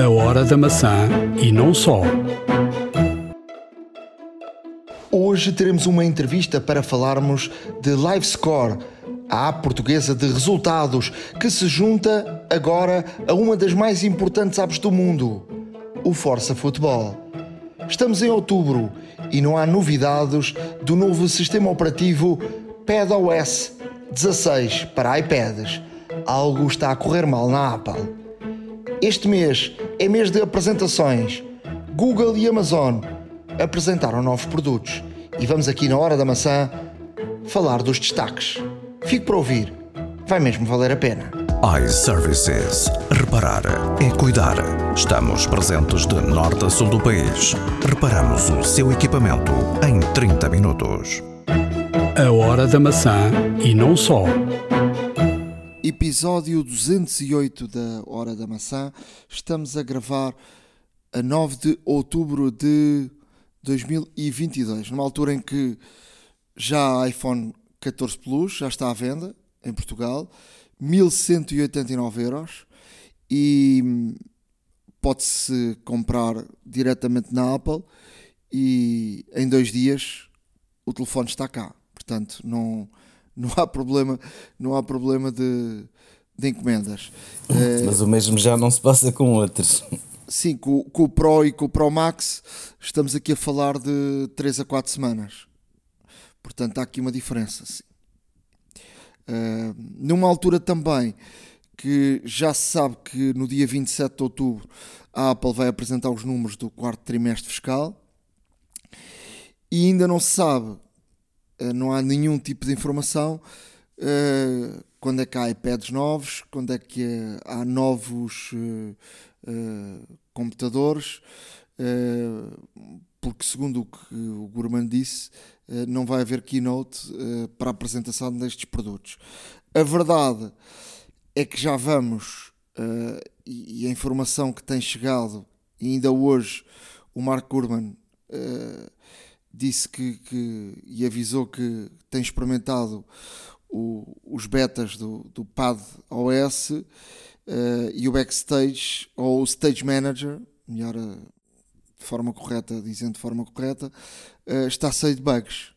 A hora da maçã e não só. Hoje teremos uma entrevista para falarmos de LiveScore, a app portuguesa de resultados que se junta agora a uma das mais importantes apps do mundo, o Força Futebol. Estamos em outubro e não há novidades do novo sistema operativo PadOS 16 para iPads. Algo está a correr mal na Apple. Este mês é mês de apresentações. Google e Amazon apresentaram novos produtos e vamos aqui na Hora da Maçã falar dos destaques. Fique para ouvir, vai mesmo valer a pena. iServices. Reparar é cuidar. Estamos presentes de norte a sul do país. Reparamos o seu equipamento em 30 minutos. A hora da maçã e não só. Episódio 208 da Hora da Maçã. Estamos a gravar a 9 de outubro de 2022, numa altura em que já iPhone 14 Plus já está à venda em Portugal, 1189 euros e pode-se comprar diretamente na Apple e em dois dias o telefone está cá. Portanto, não, não há problema, não há problema de, de encomendas. Mas o mesmo já não se passa com outros. Sim, com, com o Pro e com o Pro Max estamos aqui a falar de 3 a 4 semanas. Portanto, há aqui uma diferença. Sim. Uh, numa altura também que já se sabe que no dia 27 de outubro a Apple vai apresentar os números do quarto trimestre fiscal e ainda não se sabe, não há nenhum tipo de informação. Uh, quando é que há iPads novos, quando é que há novos computadores, porque segundo o que o Gurman disse, não vai haver keynote para a apresentação destes produtos. A verdade é que já vamos, e a informação que tem chegado, ainda hoje o Mark Gurman disse que, que, e avisou que tem experimentado o, os betas do, do Pad OS uh, e o Backstage ou o Stage Manager, melhor uh, de forma correta, dizendo de forma correta, uh, está cheio de bugs.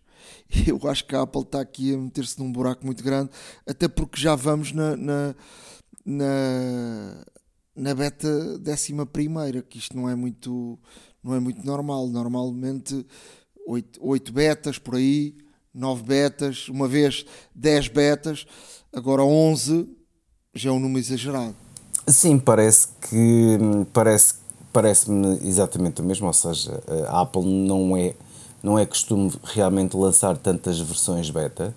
Eu acho que a Apple está aqui a meter-se num buraco muito grande, até porque já vamos na, na, na, na beta décima primeira, que isto não é muito, não é muito normal. Normalmente 8, 8 betas por aí, 9 betas, uma vez 10 betas, agora 11 já é um número exagerado. Sim, parece que parece parece-me exatamente o mesmo, ou seja, a Apple não é não é costume realmente lançar tantas versões beta.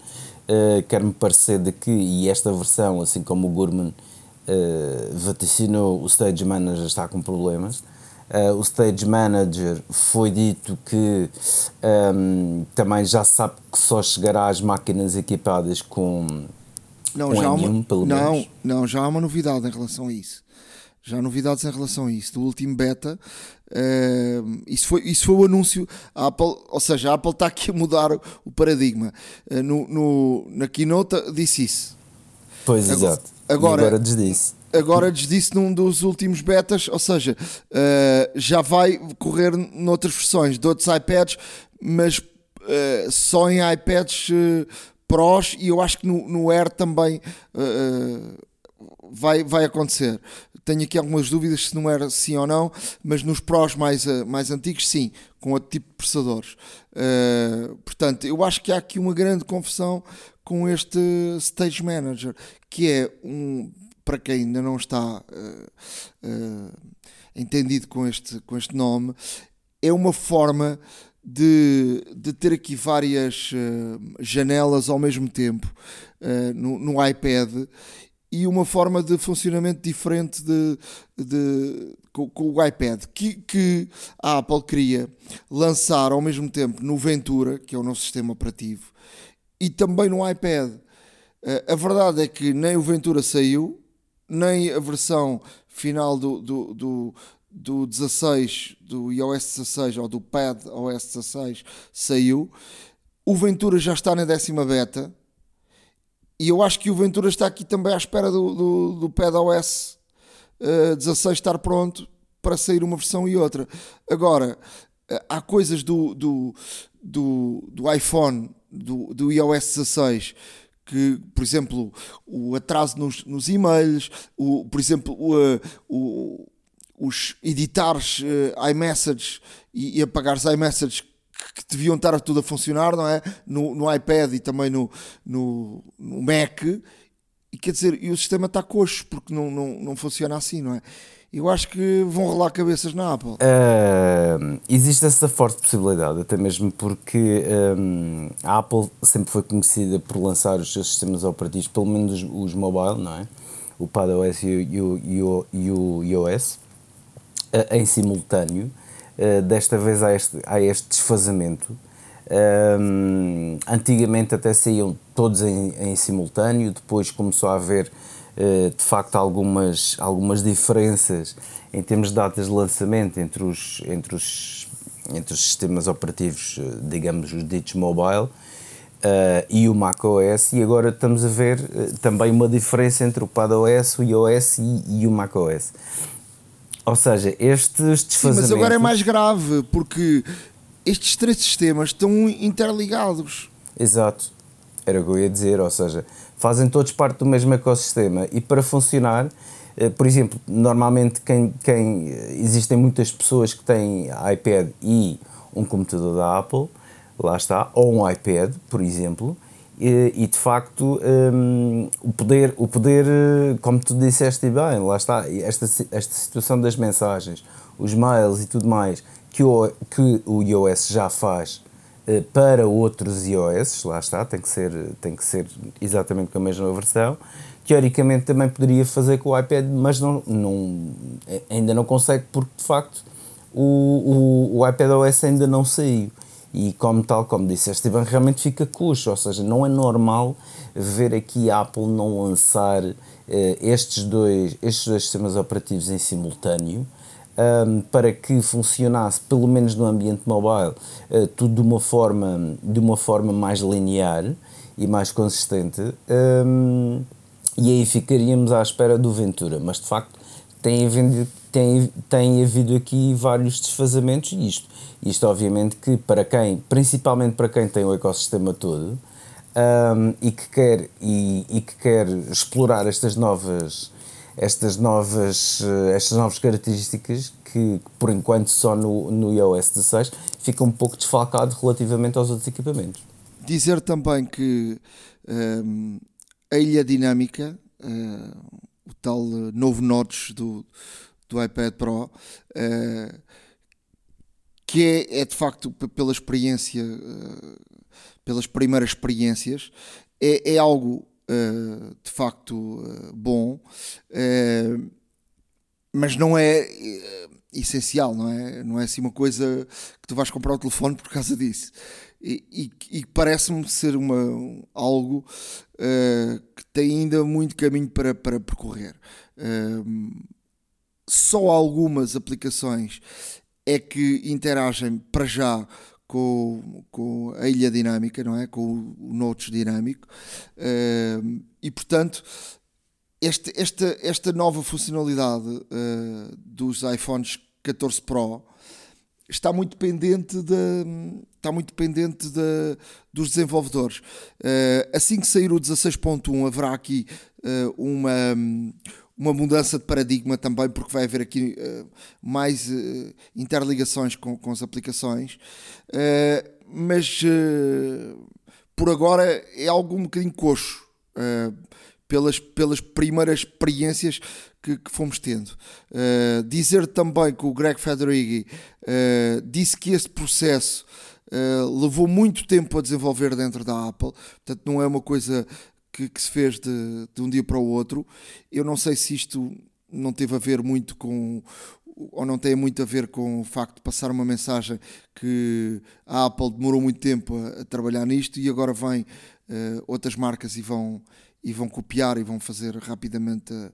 Uh, Quer-me parecer de que, e esta versão, assim como o Gurman uh, vaticinou, o Stage Manager está com problemas. Uh, o Stage Manager foi dito que um, também já sabe que só chegará às máquinas equipadas com, não, com já M1, uma, pelo não, menos. não, já há uma novidade em relação a isso. Já há novidades em relação a isso. Do último beta, uh, isso, foi, isso foi o anúncio. A Apple, ou seja, a Apple está aqui a mudar o paradigma. Uh, no, no, na keynote disse isso. Pois, Agora- exato. agora- e agora desdisse. Agora desdisse num dos últimos betas, ou seja, eh, já vai correr noutras versões de outros iPads, mas eh, só em iPads eh, Pros e eu acho que no, no Air também vai, vai acontecer. Tenho aqui algumas dúvidas se não era sim ou não, mas nos Pros mais, mais antigos, sim, com outro tipo de processadores. Eh, portanto, eu acho que há aqui uma grande confusão com este Stage Manager, que é um, para quem ainda não está eh, eh, entendido com este, com este nome, é uma forma de, de ter aqui várias eh, janelas ao mesmo tempo no, no iPad e uma forma de funcionamento diferente de, de- com, com o iPad que, que a Apple queria lançar ao mesmo tempo no Ventura, que é o novo sistema operativo, e também no iPad. A verdade é que nem o Ventura saiu, nem a versão final do, do, do, do 16, do iOS 16 ou do Pad OS 16 saiu. O Ventura já está na décima beta. E eu acho que o Ventura está aqui também à espera do, do, do Pad OS eh, 16 estar pronto para sair uma versão e outra. Agora, há coisas do, do, do, do iPhone, do, do iOS 16 que, por exemplo, o atraso nos, nos e-mails, o, por exemplo, o, o, os editares uh, iMessage e, e apagares iMessage que deviam estar tudo a funcionar, não é? No, no iPad e também no, no, no Mac, e quer dizer, e o sistema está coxo porque não, não, não funciona assim, não é? Eu acho que vão rolar cabeças na Apple. Uh, existe essa forte possibilidade, até mesmo porque um, a Apple sempre foi conhecida por lançar os seus sistemas operativos, pelo menos os, os mobile, não é? O PadOS e o, e o, e o iOS, uh, em simultâneo. Uh, desta vez há este, há este desfazamento. Um, antigamente até saíam todos em, em simultâneo, depois começou a haver de facto algumas, algumas diferenças em termos de datas de lançamento entre os, entre os, entre os sistemas operativos, eh, digamos, os ditos mobile. Uh, e o macOS, e agora estamos a ver também uma diferença entre o padOS, o iOS e, e o macOS. Ou seja, estes desfazamentos... Sim, mas agora é mais grave, porque estes três sistemas estão interligados. Exato, era o que eu ia dizer, ou seja, fazem todos parte do mesmo ecossistema. E para funcionar, eh, por exemplo, normalmente quem, quem existem muitas pessoas que têm iPad e um computador da Apple, lá está, ou um iPad, por exemplo, e, e de facto um, o poder, o poder, eh, como tu disseste bem, lá está, esta, esta situação das mensagens, os mails e tudo mais, que o, que o iOS já faz eh, para outros iOS, lá está, tem que ser, tem que ser exatamente com a mesma versão. Teoricamente também poderia fazer com o iPad, mas não, não, ainda não consegue porque de facto o, o, o iPad OS ainda não saiu. E como tal, como disse Esteban, realmente fica cuxo, ou seja, não é normal ver aqui a Apple não lançar eh, estes, dois, estes dois sistemas operativos em simultâneo, um, para que funcionasse, pelo menos no ambiente mobile, uh, tudo de uma, forma, de uma forma mais linear e mais consistente. Um, e aí ficaríamos à espera do Ventura, mas de facto tem havido, tem, tem havido aqui vários desfazamentos e isto, isto obviamente que para quem, principalmente para quem tem o ecossistema todo um, e, que quer, e, e que quer explorar estas novas estas novas, eh, estas novas características que, por enquanto, só no, no iOS 16 fica um pouco desfalcado relativamente aos outros equipamentos. Dizer também que um, ehm, a ilha dinâmica, uh, o tal novo notch do, do iPad Pro, que é, é, de facto pela experiência, pelas primeiras experiências, é, é algo uh, de facto uh, bom, uh, mas não é essencial, não é? Não é assim uma coisa que tu vais comprar o telefone por causa disso. E, e, e parece-me ser uma, algo que tem ainda muito caminho para, para percorrer. só algumas aplicações é que interagem para já com, com a ilha dinâmica, não é? Com o Notes dinâmico. Uh, e portanto, este, esta, esta nova funcionalidade uh, dos iPhones 14 Pro está muito dependente de, está muito dependente de, dos desenvolvedores. Uh, assim que sair o 16.1 haverá aqui uh, uma uma mudança de paradigma também, porque vai haver aqui uh, mais uh, interligações com, com as aplicações, uh, mas por agora é algo um bocadinho coxo, pelas, pelas primeiras experiências que, que fomos tendo. dizer também que o Greg Federighi disse que esse processo levou muito tempo a desenvolver dentro da Apple, portanto não é uma coisa que, que se fez de, de um dia para o outro. Eu não sei se isto não teve a ver muito com ou não tem muito a ver com o facto de passar uma mensagem que a Apple demorou muito tempo a, a trabalhar nisto e agora vem uh, outras marcas e vão, e vão copiar e vão fazer rapidamente a,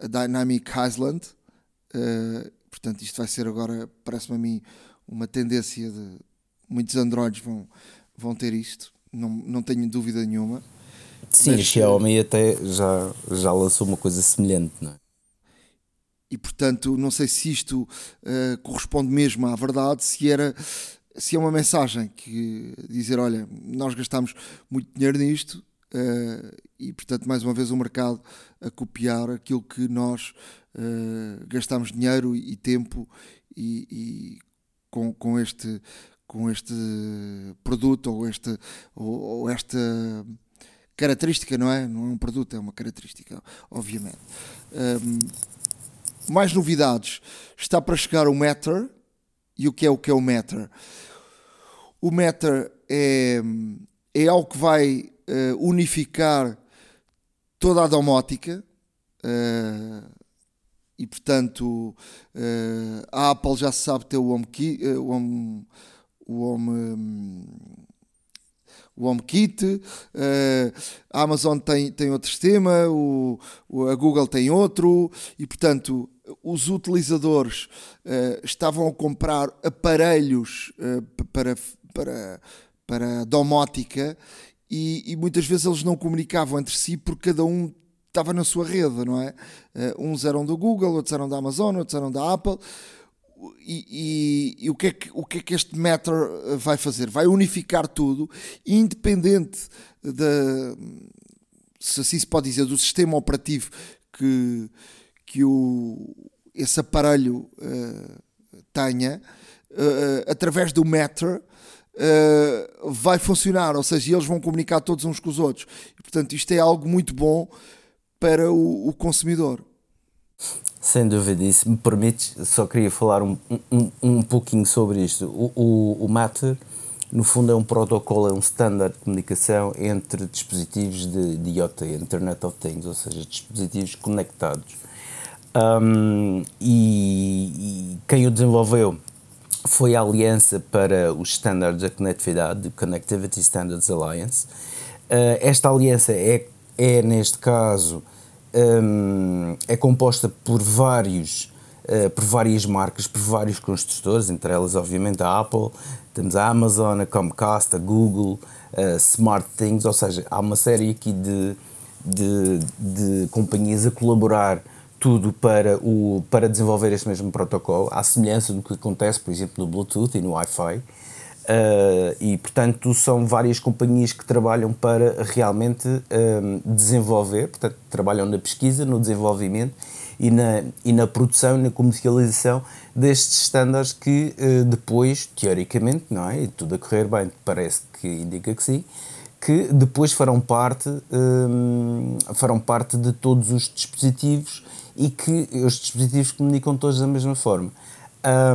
a, a Dynamic Island. Uh, portanto, isto vai ser agora, parece-me a mim, uma tendência de muitos Androids vão, vão ter isto não, não tenho dúvida nenhuma. Sim, mas, a Xiaomi até já, já lançou uma coisa semelhante, não é? E portanto, não sei se isto uh, corresponde mesmo à verdade, se era se é uma mensagem que dizer, olha, nós gastamos muito dinheiro nisto uh, e portanto mais uma vez o mercado a copiar aquilo que nós uh, gastamos dinheiro e tempo e, e com, com este com este produto ou este ou, ou esta característica, não é? Não é um produto, é uma característica, obviamente. Um, mais novidades. Está para chegar o Matter. E o que é o que é o Matter? O Matter é, é algo que vai uh, unificar toda a domótica. Uh, e portanto, uh, a Apple já sabe ter o HomeKit, o Home, o home o HomeKit, uh, a Amazon tem, tem outro sistema, o, a Google tem outro, e portanto os utilizadores uh, estavam a comprar aparelhos uh, para, para, para domótica e, e, muitas vezes eles não comunicavam entre si porque cada um estava na sua rede, não é? uns eram do Google, outros eram da Amazon, outros eram da Apple e, e, o, que é que, o que é que este Matter eh, vai fazer? Vai unificar tudo, independente da, se assim se pode dizer, do sistema operativo que, que o, esse aparelho uh, tenha, uh, através do Matter. Uh, vai funcionar, ou seja, eles vão comunicar todos uns com os outros. E, portanto, isto é algo muito bom para o, o consumidor. Sem dúvida, e se me permites, só queria falar um, um, um pouquinho sobre isto. O, o, o Matter, no fundo, é um protocolo, é um standard de comunicação entre dispositivos de, de IoT, Internet of Things, ou seja, dispositivos conectados. Um, e, e, quem o desenvolveu foi a Aliança para os Standards da Conectividade, Connectivity Standards Alliance. Uh, esta aliança é, é, neste caso, um, é composta por vários uh, por várias marcas, por vários construtores, entre elas obviamente a Apple, temos a Amazon, a Comcast, a Google, a SmartThings, ou seja, há uma série aqui de, de, de companhias a colaborar tudo para, o, para desenvolver este mesmo protocolo, à semelhança do que acontece, por exemplo, no Bluetooth e no Wi-Fi. Uh, e portanto são várias companhias que trabalham para realmente uh, desenvolver, portanto trabalham na pesquisa, no desenvolvimento e na, e na produção e na comercialização destes estándares que uh, depois, teoricamente, não é? E tudo a correr bem, parece que indica que sim, que depois farão parte, farão parte de todos os dispositivos e que os dispositivos comunicam todos da mesma forma.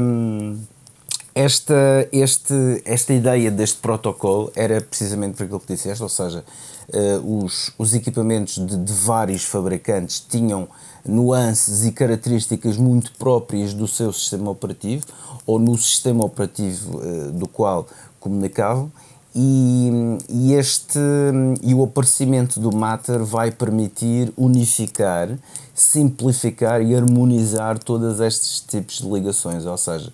Um, esta, este, esta ideia deste protocolo era precisamente para aquilo que disseste, ou seja, uh, os, os equipamentos de, de, vários fabricantes tinham nuances e características muito próprias do seu sistema operativo ou no sistema operativo uh, do qual comunicavam e, e, este e o aparecimento do Matter vai permitir unificar, simplificar e harmonizar todos estes tipos de ligações, ou seja,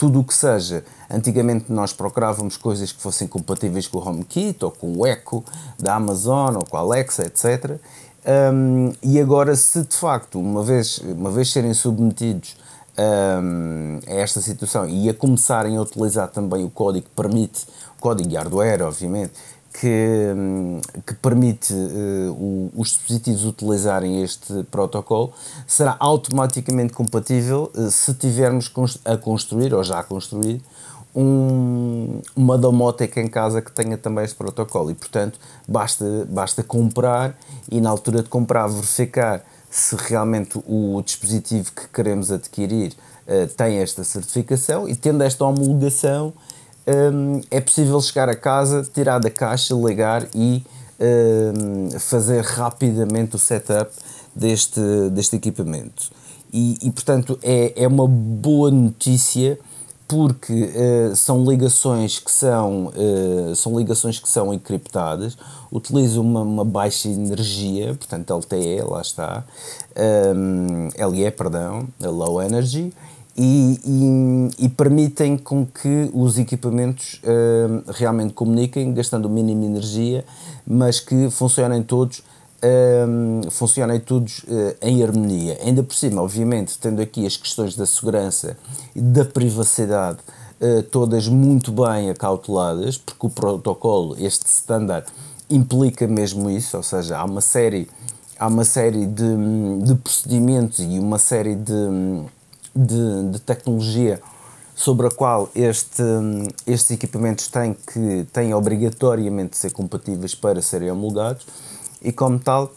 tudo o que seja. Antigamente nós procurávamos coisas que fossem compatíveis com o HomeKit ou com o Echo da Amazon ou com a Alexa, etc. Um, e agora, se de facto, uma vez, uma vez serem submetidos um, a esta situação e a começarem a utilizar também o código que permite, o código de hardware, obviamente, que, que permite uh, o, os dispositivos utilizarem este protocolo será automaticamente compatível uh, se tivermos a construir ou já a construir um, uma domótica em casa que tenha também este protocolo. E portanto basta, basta comprar e na altura de comprar verificar se realmente o dispositivo que queremos adquirir uh, tem esta certificação. E tendo esta homologação um, é possível chegar a casa, tirar da caixa, ligar e um, fazer rapidamente o setup deste, deste equipamento. E, e portanto é, é uma boa notícia porque uh, são ligações que são, uh, são ligações que são encriptadas, utilizam uma, uma, baixa energia, portanto LTE, lá está, um, LE, perdão, Low Energy, e, e, e, permitem com que os equipamentos uh, realmente comuniquem, gastando o mínimo de energia, mas que funcionem todos um, funcionem todos uh, em harmonia. Ainda por cima, obviamente, tendo aqui as questões da segurança e da privacidade uh, todas muito bem acauteladas, porque o protocolo, este standard, implica mesmo isso, ou seja, há uma série, há uma série de, de procedimentos e uma série de, de, de tecnologia sobre a qual este, estes equipamentos têm que têm obrigatoriamente de ser compatíveis para serem homologados e como tal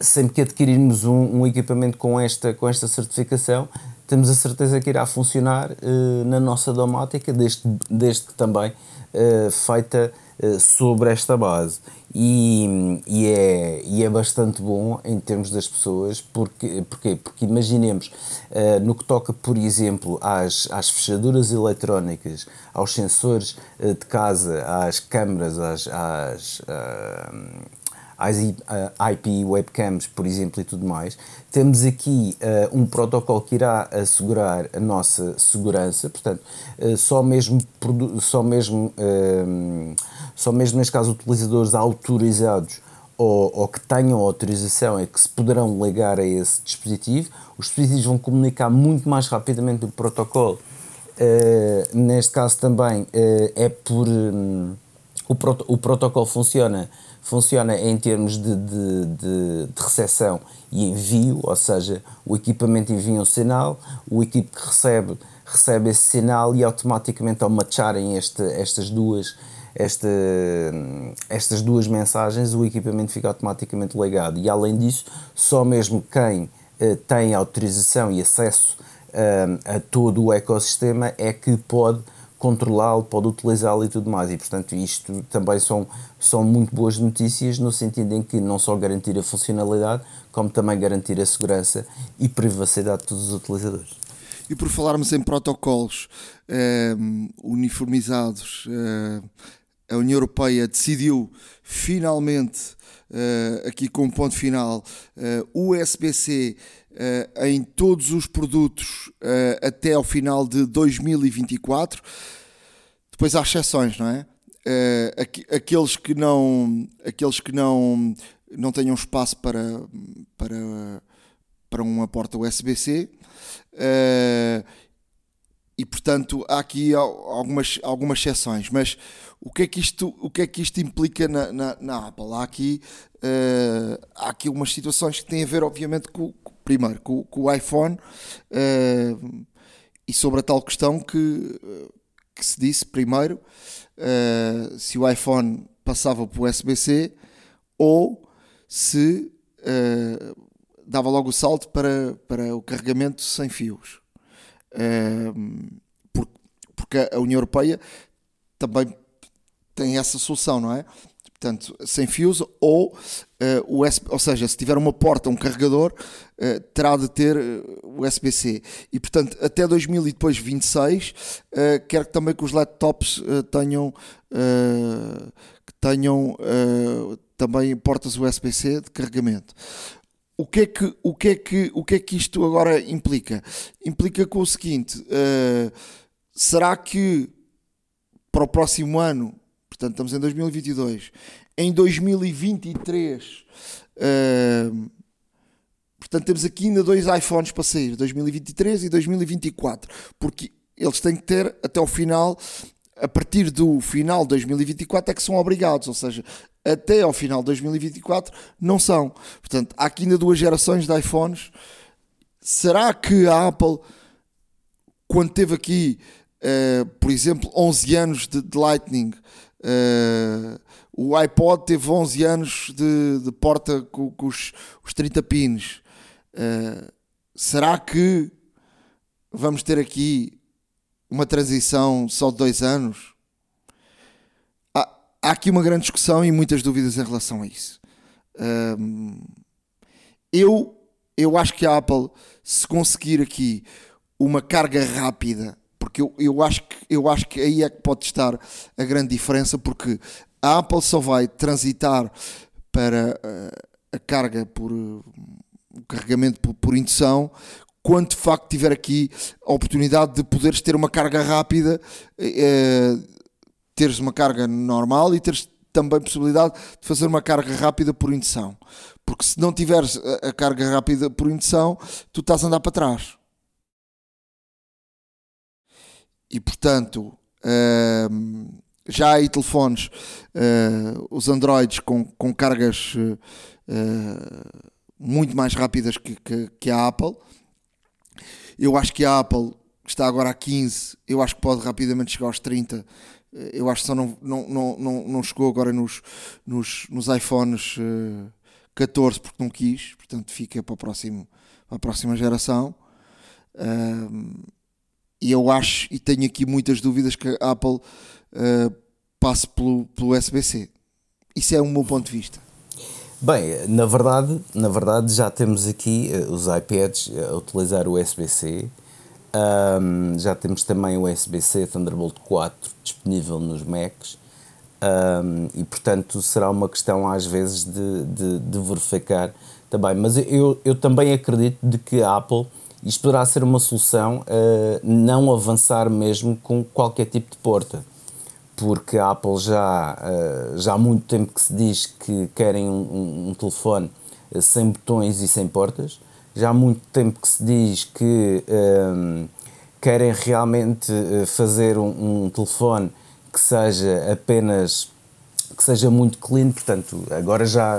sempre que adquirirmos um, um, equipamento com esta, com esta certificação temos a certeza que irá funcionar uh, na nossa domótica desde, desde que também uh, feita sobre esta base. E, e, é, e é bastante bom em termos das pessoas, porque, porque, porque imaginemos, uh, no que toca, por exemplo, às, às fechaduras eletrónicas, aos sensores uh, de casa, às câmaras, às, às, às IP webcams, por exemplo, e tudo mais, temos aqui um protocolo que irá assegurar a nossa segurança, portanto, só mesmo, só mesmo só mesmo neste caso utilizadores autorizados ou, ou, que tenham autorização é que se poderão ligar a esse dispositivo. Os dispositivos vão comunicar muito mais rapidamente o protocolo. Uh, neste caso também uh, é por um, o, prot o protocolo funciona funciona em termos de, de, de, de recepção e envio, ou seja, o equipamento envia um sinal, o equipe que recebe recebe esse sinal e automaticamente ao matcharem este, estas duas esta, estas duas mensagens, o equipamento fica automaticamente ligado. E além disso, só mesmo quem uh, tem autorização e acesso uh, a todo o ecossistema é que pode controlá-lo, pode utilizá-lo e tudo mais. E portanto, isto também são, são muito boas notícias no sentido em que não só garantir a funcionalidade, como também garantir a segurança e privacidade de todos os utilizadores. E por falarmos em protocolos eh, uniformizados, eh, a União Europeia decidiu finalmente, uh, aqui com um ponto final, uh, USB-C uh, em todos os produtos até ao final de 2024. Depois há exceções, não é? aqueles que não, aqueles que não, não tenham espaço para, para, para uma porta USB-C. e portanto há aqui algumas, algumas exceções, mas o que é que isto, o que é que isto implica na, na, na Apple? Há aqui, uh, há aqui umas situações que têm a ver, obviamente, com, primeiro, com, com o iPhone uh, e sobre a tal questão que, que se disse primeiro, uh, se o iPhone passava para o USB-C ou se dava logo o salto para, para o carregamento sem fios. porque a União Europeia também tem essa solução, não é? Portanto, sem fios ou uh, USB, ou seja, se tiver uma porta, um carregador, uh, terá de ter USB-C. E portanto, até 2026, uh, quero também que os laptops tenham que tenham também portas USB-C de carregamento. O que, é que, o, que é que, o que é que isto agora implica? Implica com o seguinte: será que para o próximo ano Portanto, estamos em 2022. Em 2023, uh, portanto, temos aqui ainda dois iPhones para sair, 2023 e 2024, porque eles têm que ter até o final, a partir do final de 2024 é que são obrigados, ou seja, até ao final de 2024 não são. Portanto, há aqui ainda duas gerações de iPhones. Será que a Apple, quando teve aqui, uh, por exemplo, 11 anos de, de Lightning, Uh, o iPod teve 11 anos de, de porta com, com os, os 30 pins. Uh, será que vamos ter aqui uma transição só de dois anos? Há, há aqui uma grande discussão e muitas dúvidas em relação a isso. Uh, eu, eu acho que a Apple, se conseguir aqui uma carga rápida porque eu, eu, acho que, eu acho que aí é que pode estar a grande diferença, porque a Apple só vai transitar para uh, a carga por uh, o carregamento por, por, indução quando de facto tiver aqui a oportunidade de poderes ter uma carga rápida, uh, teres uma carga normal e teres também possibilidade de fazer uma carga rápida por indução. Porque se não tiveres a carga rápida por indução, tu estás a andar para trás. E portanto, uh, já há aí telefones, uh, os Androids com, com cargas uh, muito mais rápidas que, que, que, a Apple. Eu acho que a Apple está agora a 15, eu acho que pode rapidamente chegar aos 30. Eu acho que só não, não, não, não, chegou agora nos, nos, nos iPhones 14 porque não quis, portanto fica para, o próximo, para a próxima geração. E eu acho e tenho aqui muitas dúvidas que a Apple uh, passe pelo, pelo USB-C. Isso é um meu ponto de vista. Bem, na verdade, na verdade já temos aqui uh, os iPads a utilizar o USB-C. Um, já temos também o USB-C Thunderbolt 4 disponível nos Macs. Um, e portanto será uma questão às vezes de, de, de, verificar também. Mas eu, eu também acredito de que a Apple isto poderá ser uma solução uh, não avançar mesmo com qualquer tipo de porta. Porque a Apple já, uh, já há muito tempo que se diz que querem um, um, telefone eh, sem botões e sem portas, já há muito tempo que se diz que um, querem realmente eh, fazer um, um, telefone que seja apenas que seja muito clean, portanto agora já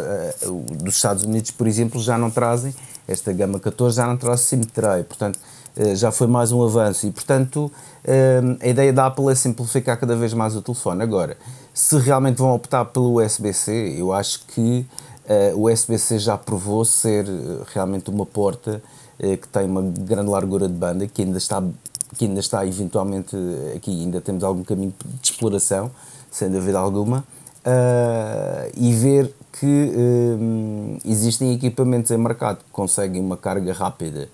dos Estados Unidos por exemplo já não trazem esta gama 14 já não SIM tray, portanto uh, já foi mais um avanço. E portanto a ideia da Apple é simplificar cada vez mais o telefone. Agora, se realmente vão optar pelo USB-C, eu acho que uh, o USB-C já provou ser eh, realmente uma porta que tem uma grande largura de banda, que ainda está, que ainda está eventualmente aqui, ainda temos algum caminho de exploração, sem dúvida alguma, e ver que existem equipamentos em mercado que conseguem uma carga rápida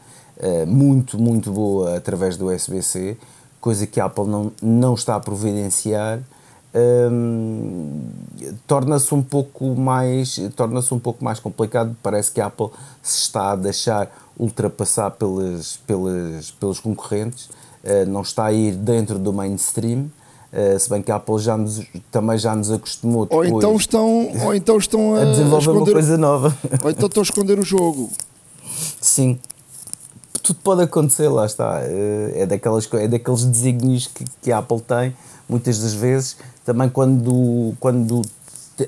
muito, muito boa através do USB-C coisa que a Apple não, não está a providenciar, hum, torna-se um pouco mais torna-se um pouco mais complicado. Parece que a Apple se está a deixar ultrapassar pelas, pelas, pelos concorrentes, uh, não está a ir dentro do mainstream. Uh, se bem que a Apple já nos, também já nos acostumou ou então estão ou então estão a, a desenvolver a esconder, uma coisa nova ou então estão a esconder o jogo sim tudo pode acontecer, lá está. Eh, é, daquelas, é daqueles desígnios que, que a Apple tem, muitas das vezes. Também quando, quando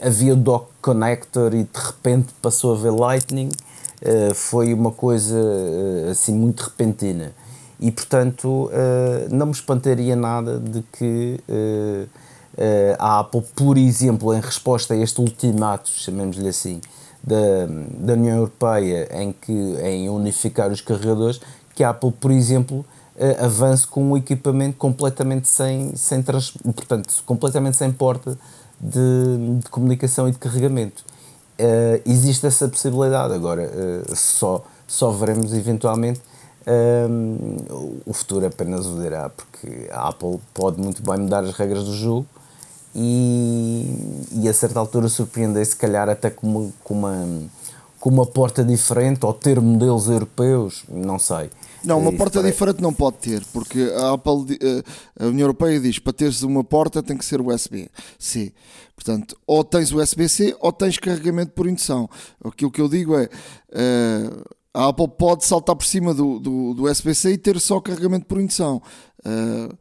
havia o dock connector e de repente passou a haver Lightning, eh, foi uma coisa eh, assim muito repentina. E portanto, não me espantaria nada de que a Apple, por exemplo, em resposta a este ultimato, chamemos-lhe assim, da, da União Europeia em, que, em unificar os carregadores, que a Apple, por exemplo, avance com um equipamento completamente sem, sem trans, portanto, completamente sem porta de, de comunicação e de carregamento. Uh, existe essa possibilidade, agora uh, só, só veremos eventualmente o futuro apenas o dirá, porque a Apple pode muito bem mudar as regras do jogo e, e a certa altura surpreender se calhar até com uma, com, uma, com uma porta diferente ou ter modelos europeus, não sei. Não, uma porta parece... diferente não pode ter, porque a Apple, eh, a União Europeia diz para teres uma porta tem que ser USB-C. Portanto, ou tens USB-C ou tens carregamento por indução. Aquilo que eu digo é eh, a Apple pode saltar por cima do, do, do e ter só carregamento por indução. Uh,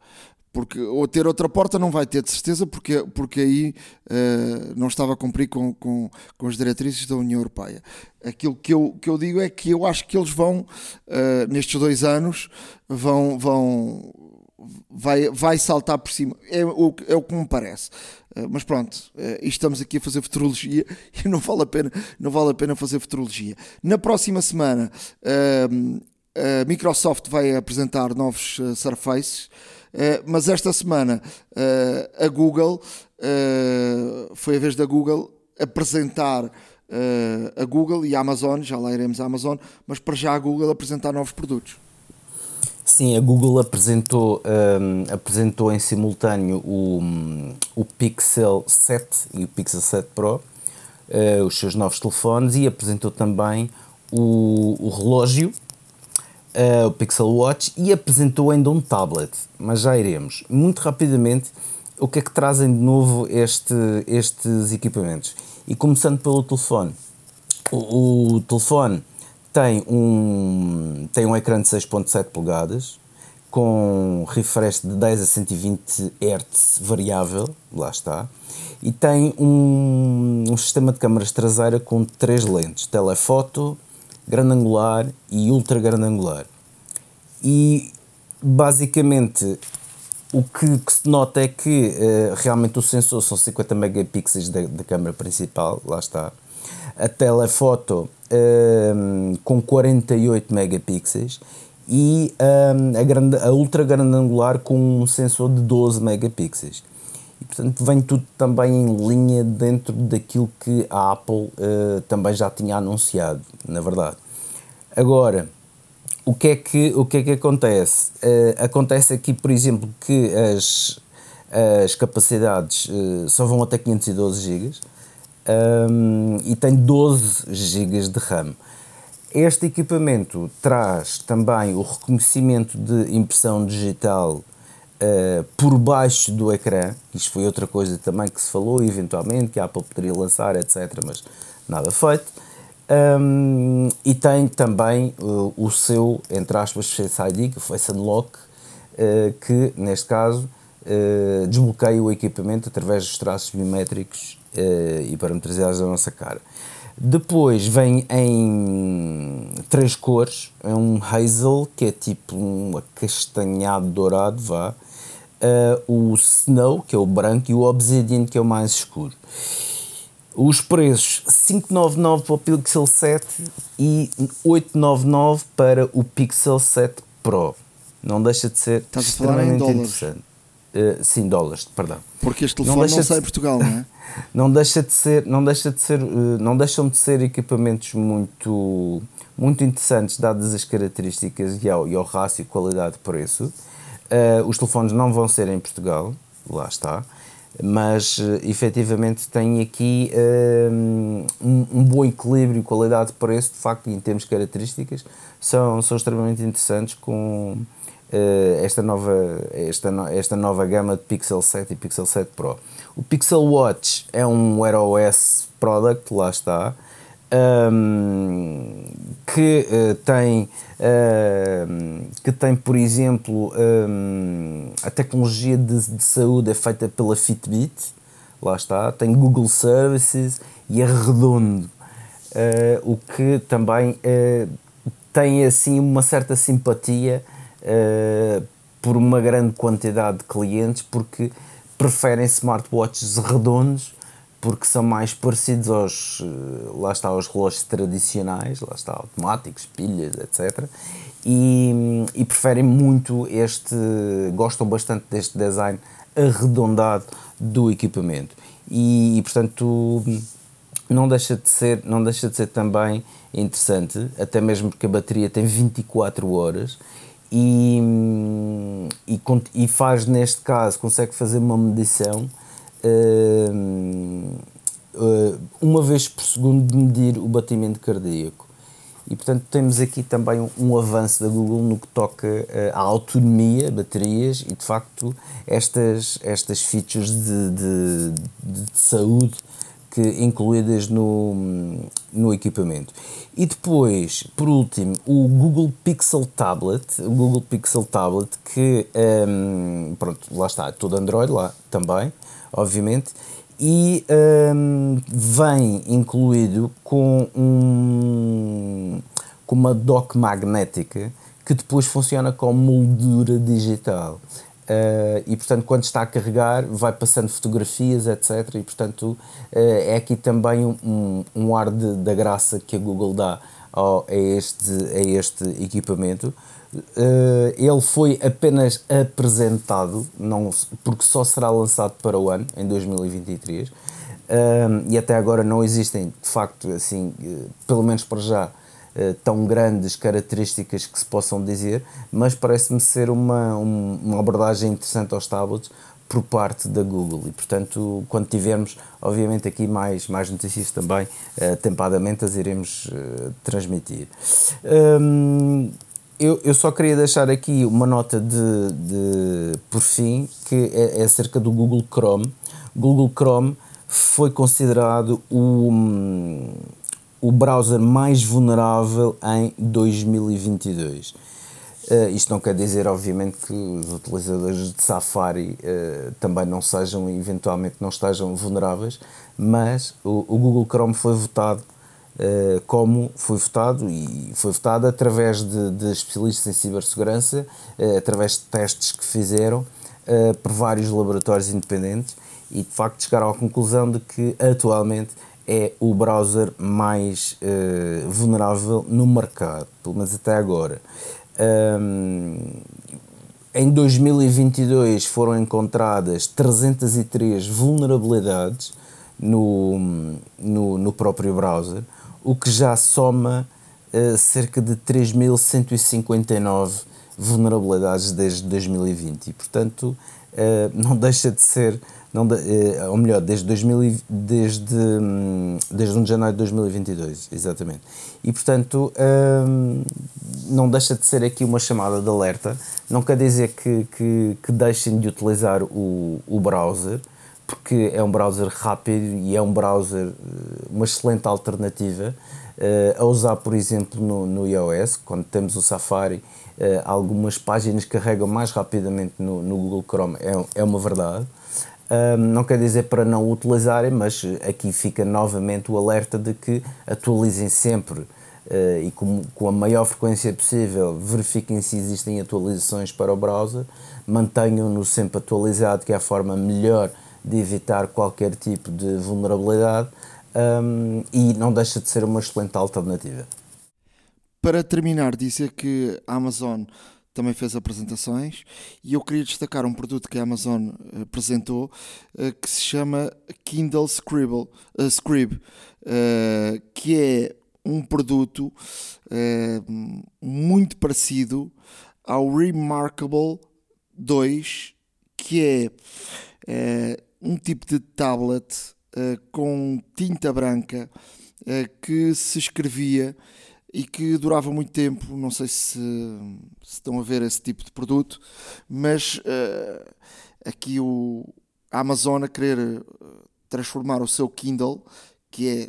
porque ou ter outra porta não vai ter de certeza porque, porque aí uh, não estava a cumprir com, com, com as diretrizes da União Europeia. Aquilo que eu, que eu digo é que eu acho que eles vão, uh, nestes dois anos, vão, vão vai, vai saltar por cima. É o, é o que me parece. Uh, mas pronto, uh, estamos aqui a fazer futurologia e não vale a pena, não vale a pena fazer futurologia. Na próxima semana, uh, a Microsoft vai apresentar novos Surfaces. Eh, mas esta semana a Google, foi a vez da Google apresentar a Google e a Amazon, já lá iremos à Amazon, mas para já a Google apresentar novos produtos. Sim, a Google apresentou, um, apresentou em simultâneo o, o Pixel 7 e o Pixel 7 Pro, uh, os seus novos telefones, e apresentou também o, o relógio uh, o Pixel Watch e apresentou ainda um tablet, mas já iremos. Muito rapidamente, o que é que trazem de novo este, estes equipamentos? E começando pelo telefone. o, o telefone tem um, tem um ecrã de 6.7 polegadas com refresh de 10 a 120 Hz variável, lá está, e tem um, um sistema de câmaras traseira com três lentes, telefoto, grande angular e ultra grande angular. E basicamente o que, que, se nota é que uh, realmente o sensor são 50 megapixels da, da câmera principal, lá está. A telefoto com 48 megapixels e uh, a, grande, a ultra grande angular com um sensor de 12 megapixels. E portanto vem tudo também em linha dentro daquilo que a Apple uh, também já tinha anunciado, na verdade. Agora, o que é que, o que, é que acontece? Uh, acontece aqui, por exemplo, que as, as capacidades uh, só vão até 512 GB um, e tem 12 GB de RAM. Este equipamento traz também o reconhecimento de impressão digital uh, por baixo do ecrã. Isto foi outra coisa também que se falou, eventualmente, que a Apple poderia lançar, etc. Mas nada feito. Um, e tem também uh, o seu, entre aspas, Face ID, que foi Unlock, uh, que neste caso desbloqueia o equipamento através dos traços biométricos e parametrizados da nossa cara. Depois vem em três cores, é um hazel, que é tipo um acastanhado dourado, vá, o snow, que é o branco, e o obsidian, que é o mais escuro. Os preços 599 para o Pixel 7 e 899 para o Pixel 7 Pro. Não deixa de ser Estás extremamente interessante. Uh, sim, dólares, perdão. Porque este telefone não, não sai de Portugal, não é? não deixa de ser, não deixa de ser, uh, não deixam de ser equipamentos muito muito interessantes dadas as características e ao, e ao rácio qualidade-preço. Uh, os telefones não vão ser em Portugal, lá está mas uh, efetivamente tem aqui uh, um, um, bom equilíbrio qualidade-preço, de facto, em termos de características, são, são extremamente interessantes com esta, nova, esta, esta nova gama de Pixel 7 e Pixel 7 Pro. O Pixel Watch é um Wear OS product, lá está, um, que uh, tem uh, que tem por exemplo um, a tecnologia de, de, saúde é feita pela Fitbit lá está tem Google Services e é redondo uh, o que também eh, tem assim uma certa simpatia por uma grande quantidade de clientes porque preferem smartwatches redondos porque são mais parecidos aos, eh, lá está, aos relógios tradicionais, lá está, automáticos, pilhas, etc. E, e preferem muito este, gostam bastante deste design arredondado do equipamento. E, e, portanto não deixa de ser não deixa de ser também interessante até mesmo porque a bateria tem 24 horas e, e, e faz neste caso consegue fazer uma medição uma vez por segundo de medir o batimento cardíaco. E portanto temos aqui também um, um avanço da Google no que toca à autonomia, baterias e de facto estas, estas features de, de, de saúde que incluídas no, no equipamento. E depois, por último, o Google Pixel Tablet, o Google Pixel Tablet que, um, pronto, lá está, todo Android lá também, obviamente, e um, vem incluído com, um, com uma dock magnética que depois funciona como moldura digital. Uh, e portanto, quando está a carregar, vai passando fotografias, etc. E portanto, uh, é aqui também um, um ar de, da graça que a Google dá ao, a, este, a este equipamento. Uh, ele foi apenas apresentado, não, porque só será lançado para o ano, em 2023, uh, e até agora não existem, de facto, assim, pelo menos para já, tão grandes características que se possam dizer, mas parece-me ser uma, um, uma abordagem interessante aos tablets por parte da Google e portanto quando tivermos obviamente aqui mais, mais notícias também uh, tempadamente as iremos uh, transmitir um, eu, eu só queria deixar aqui uma nota de, de por fim, que é, é acerca do Google Chrome. Google Chrome foi considerado o, o browser mais vulnerável em 2022. Uh, isto não quer dizer, obviamente, que os utilizadores de Safari uh, também não sejam, eventualmente, não estejam vulneráveis, mas o, o Google Chrome foi votado uh, como foi votado e foi votado através de, de especialistas em cibersegurança, através de testes que fizeram por vários laboratórios independentes e de facto chegaram à conclusão de que atualmente é o browser mais vulnerável no mercado, pelo menos até agora. Um, em 2022 foram encontradas 303 vulnerabilidades no, no, no próprio browser, o que já soma uh, cerca de 3.159 vulnerabilidades desde 2020 e, portanto, uh, não deixa de ser não eh, ou melhor, desde, 2000, desde, hum, desde 1 de janeiro de 2022, exatamente. E portanto, hum, não deixa de ser aqui uma chamada de alerta, não quer dizer que, que, que deixem de utilizar o, o browser, porque é um browser rápido e é um browser, eh, uma excelente alternativa uh, a usar, por exemplo, no, no iOS, quando temos o Safari, uh, algumas páginas carregam mais rapidamente no, no Google Chrome, é, é uma verdade. Não quer dizer para não utilizarem, mas aqui fica novamente o alerta de que atualizem sempre uh, e com, com, a maior frequência possível, verifiquem se existem atualizações para o browser, mantenham-no sempre atualizado, que é a forma melhor de evitar qualquer tipo de vulnerabilidade um, e não deixa de ser uma excelente alternativa. Para terminar, dizer que a Amazon também fez apresentações. E eu queria destacar um produto que a Amazon eh, apresentou uh, que se chama Kindle Scribble, uh, Scribe, uh, que é um produto muito parecido ao Remarkable 2, que é um tipo de tablet com tinta branca que se escrevia e que durava muito tempo. Não sei se, se estão a ver esse tipo de produto, mas uh, aqui o, a Amazon a querer eh, transformar o seu Kindle, que é,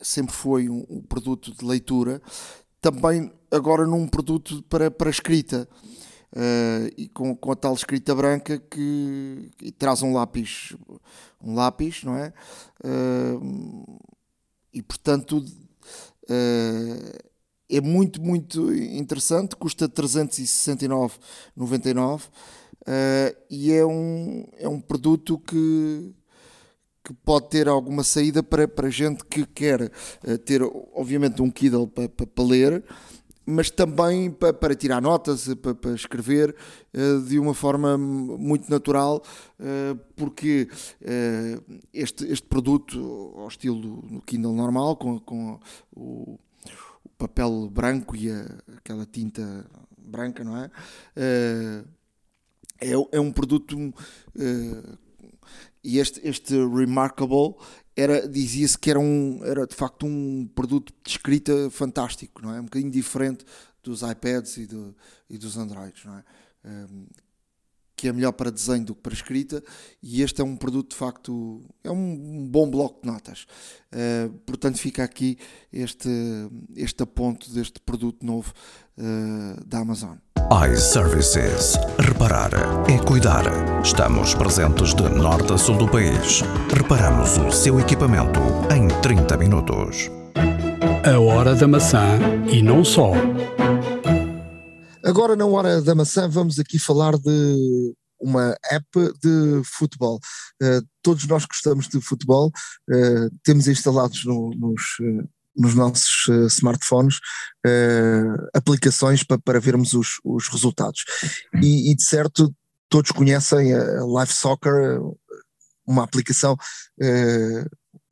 sempre foi um, um produto de leitura, também agora num produto para, para escrita. Uh, e com, com a tal escrita branca que traz um lápis, um lápis, não é? Uh, e portanto uh, é muito, muito interessante, custa 369,99 uh, e é um, é um produto que, que pode ter alguma saída para, para gente que quer uh, ter, obviamente, um Kindle para, para, para ler, mas também para, para tirar notas, para, para escrever uh, de uma forma muito natural, uh, porque este, este produto, ao estilo do Kindle normal, com, com o papel branco e a, aquela tinta branca, não é? Uh, é, é, um produto uh, e este, este Remarkable era dizia-se que era um era de facto um produto de escrita fantástico, não é? Um bocadinho diferente dos iPads e, do, e dos Androids, não é? Um, que é melhor para desenho do que para escrita, e este é um produto de facto, é um bom bloco de notas. Uh, portanto, fica aqui este, este aponto deste produto novo uh, da Amazon. iServices. Reparar é cuidar. Estamos presentes de norte a sul do país. Reparamos o seu equipamento em 30 minutos. A hora da maçã e não só. Agora, na hora da maçã, vamos aqui falar de uma app de futebol. Uh, todos nós gostamos de futebol, uh, temos instalados no, nos, uh, nos nossos smartphones aplicações para, para vermos os, os resultados. E, e, de certo, todos conhecem a Live Soccer, uma aplicação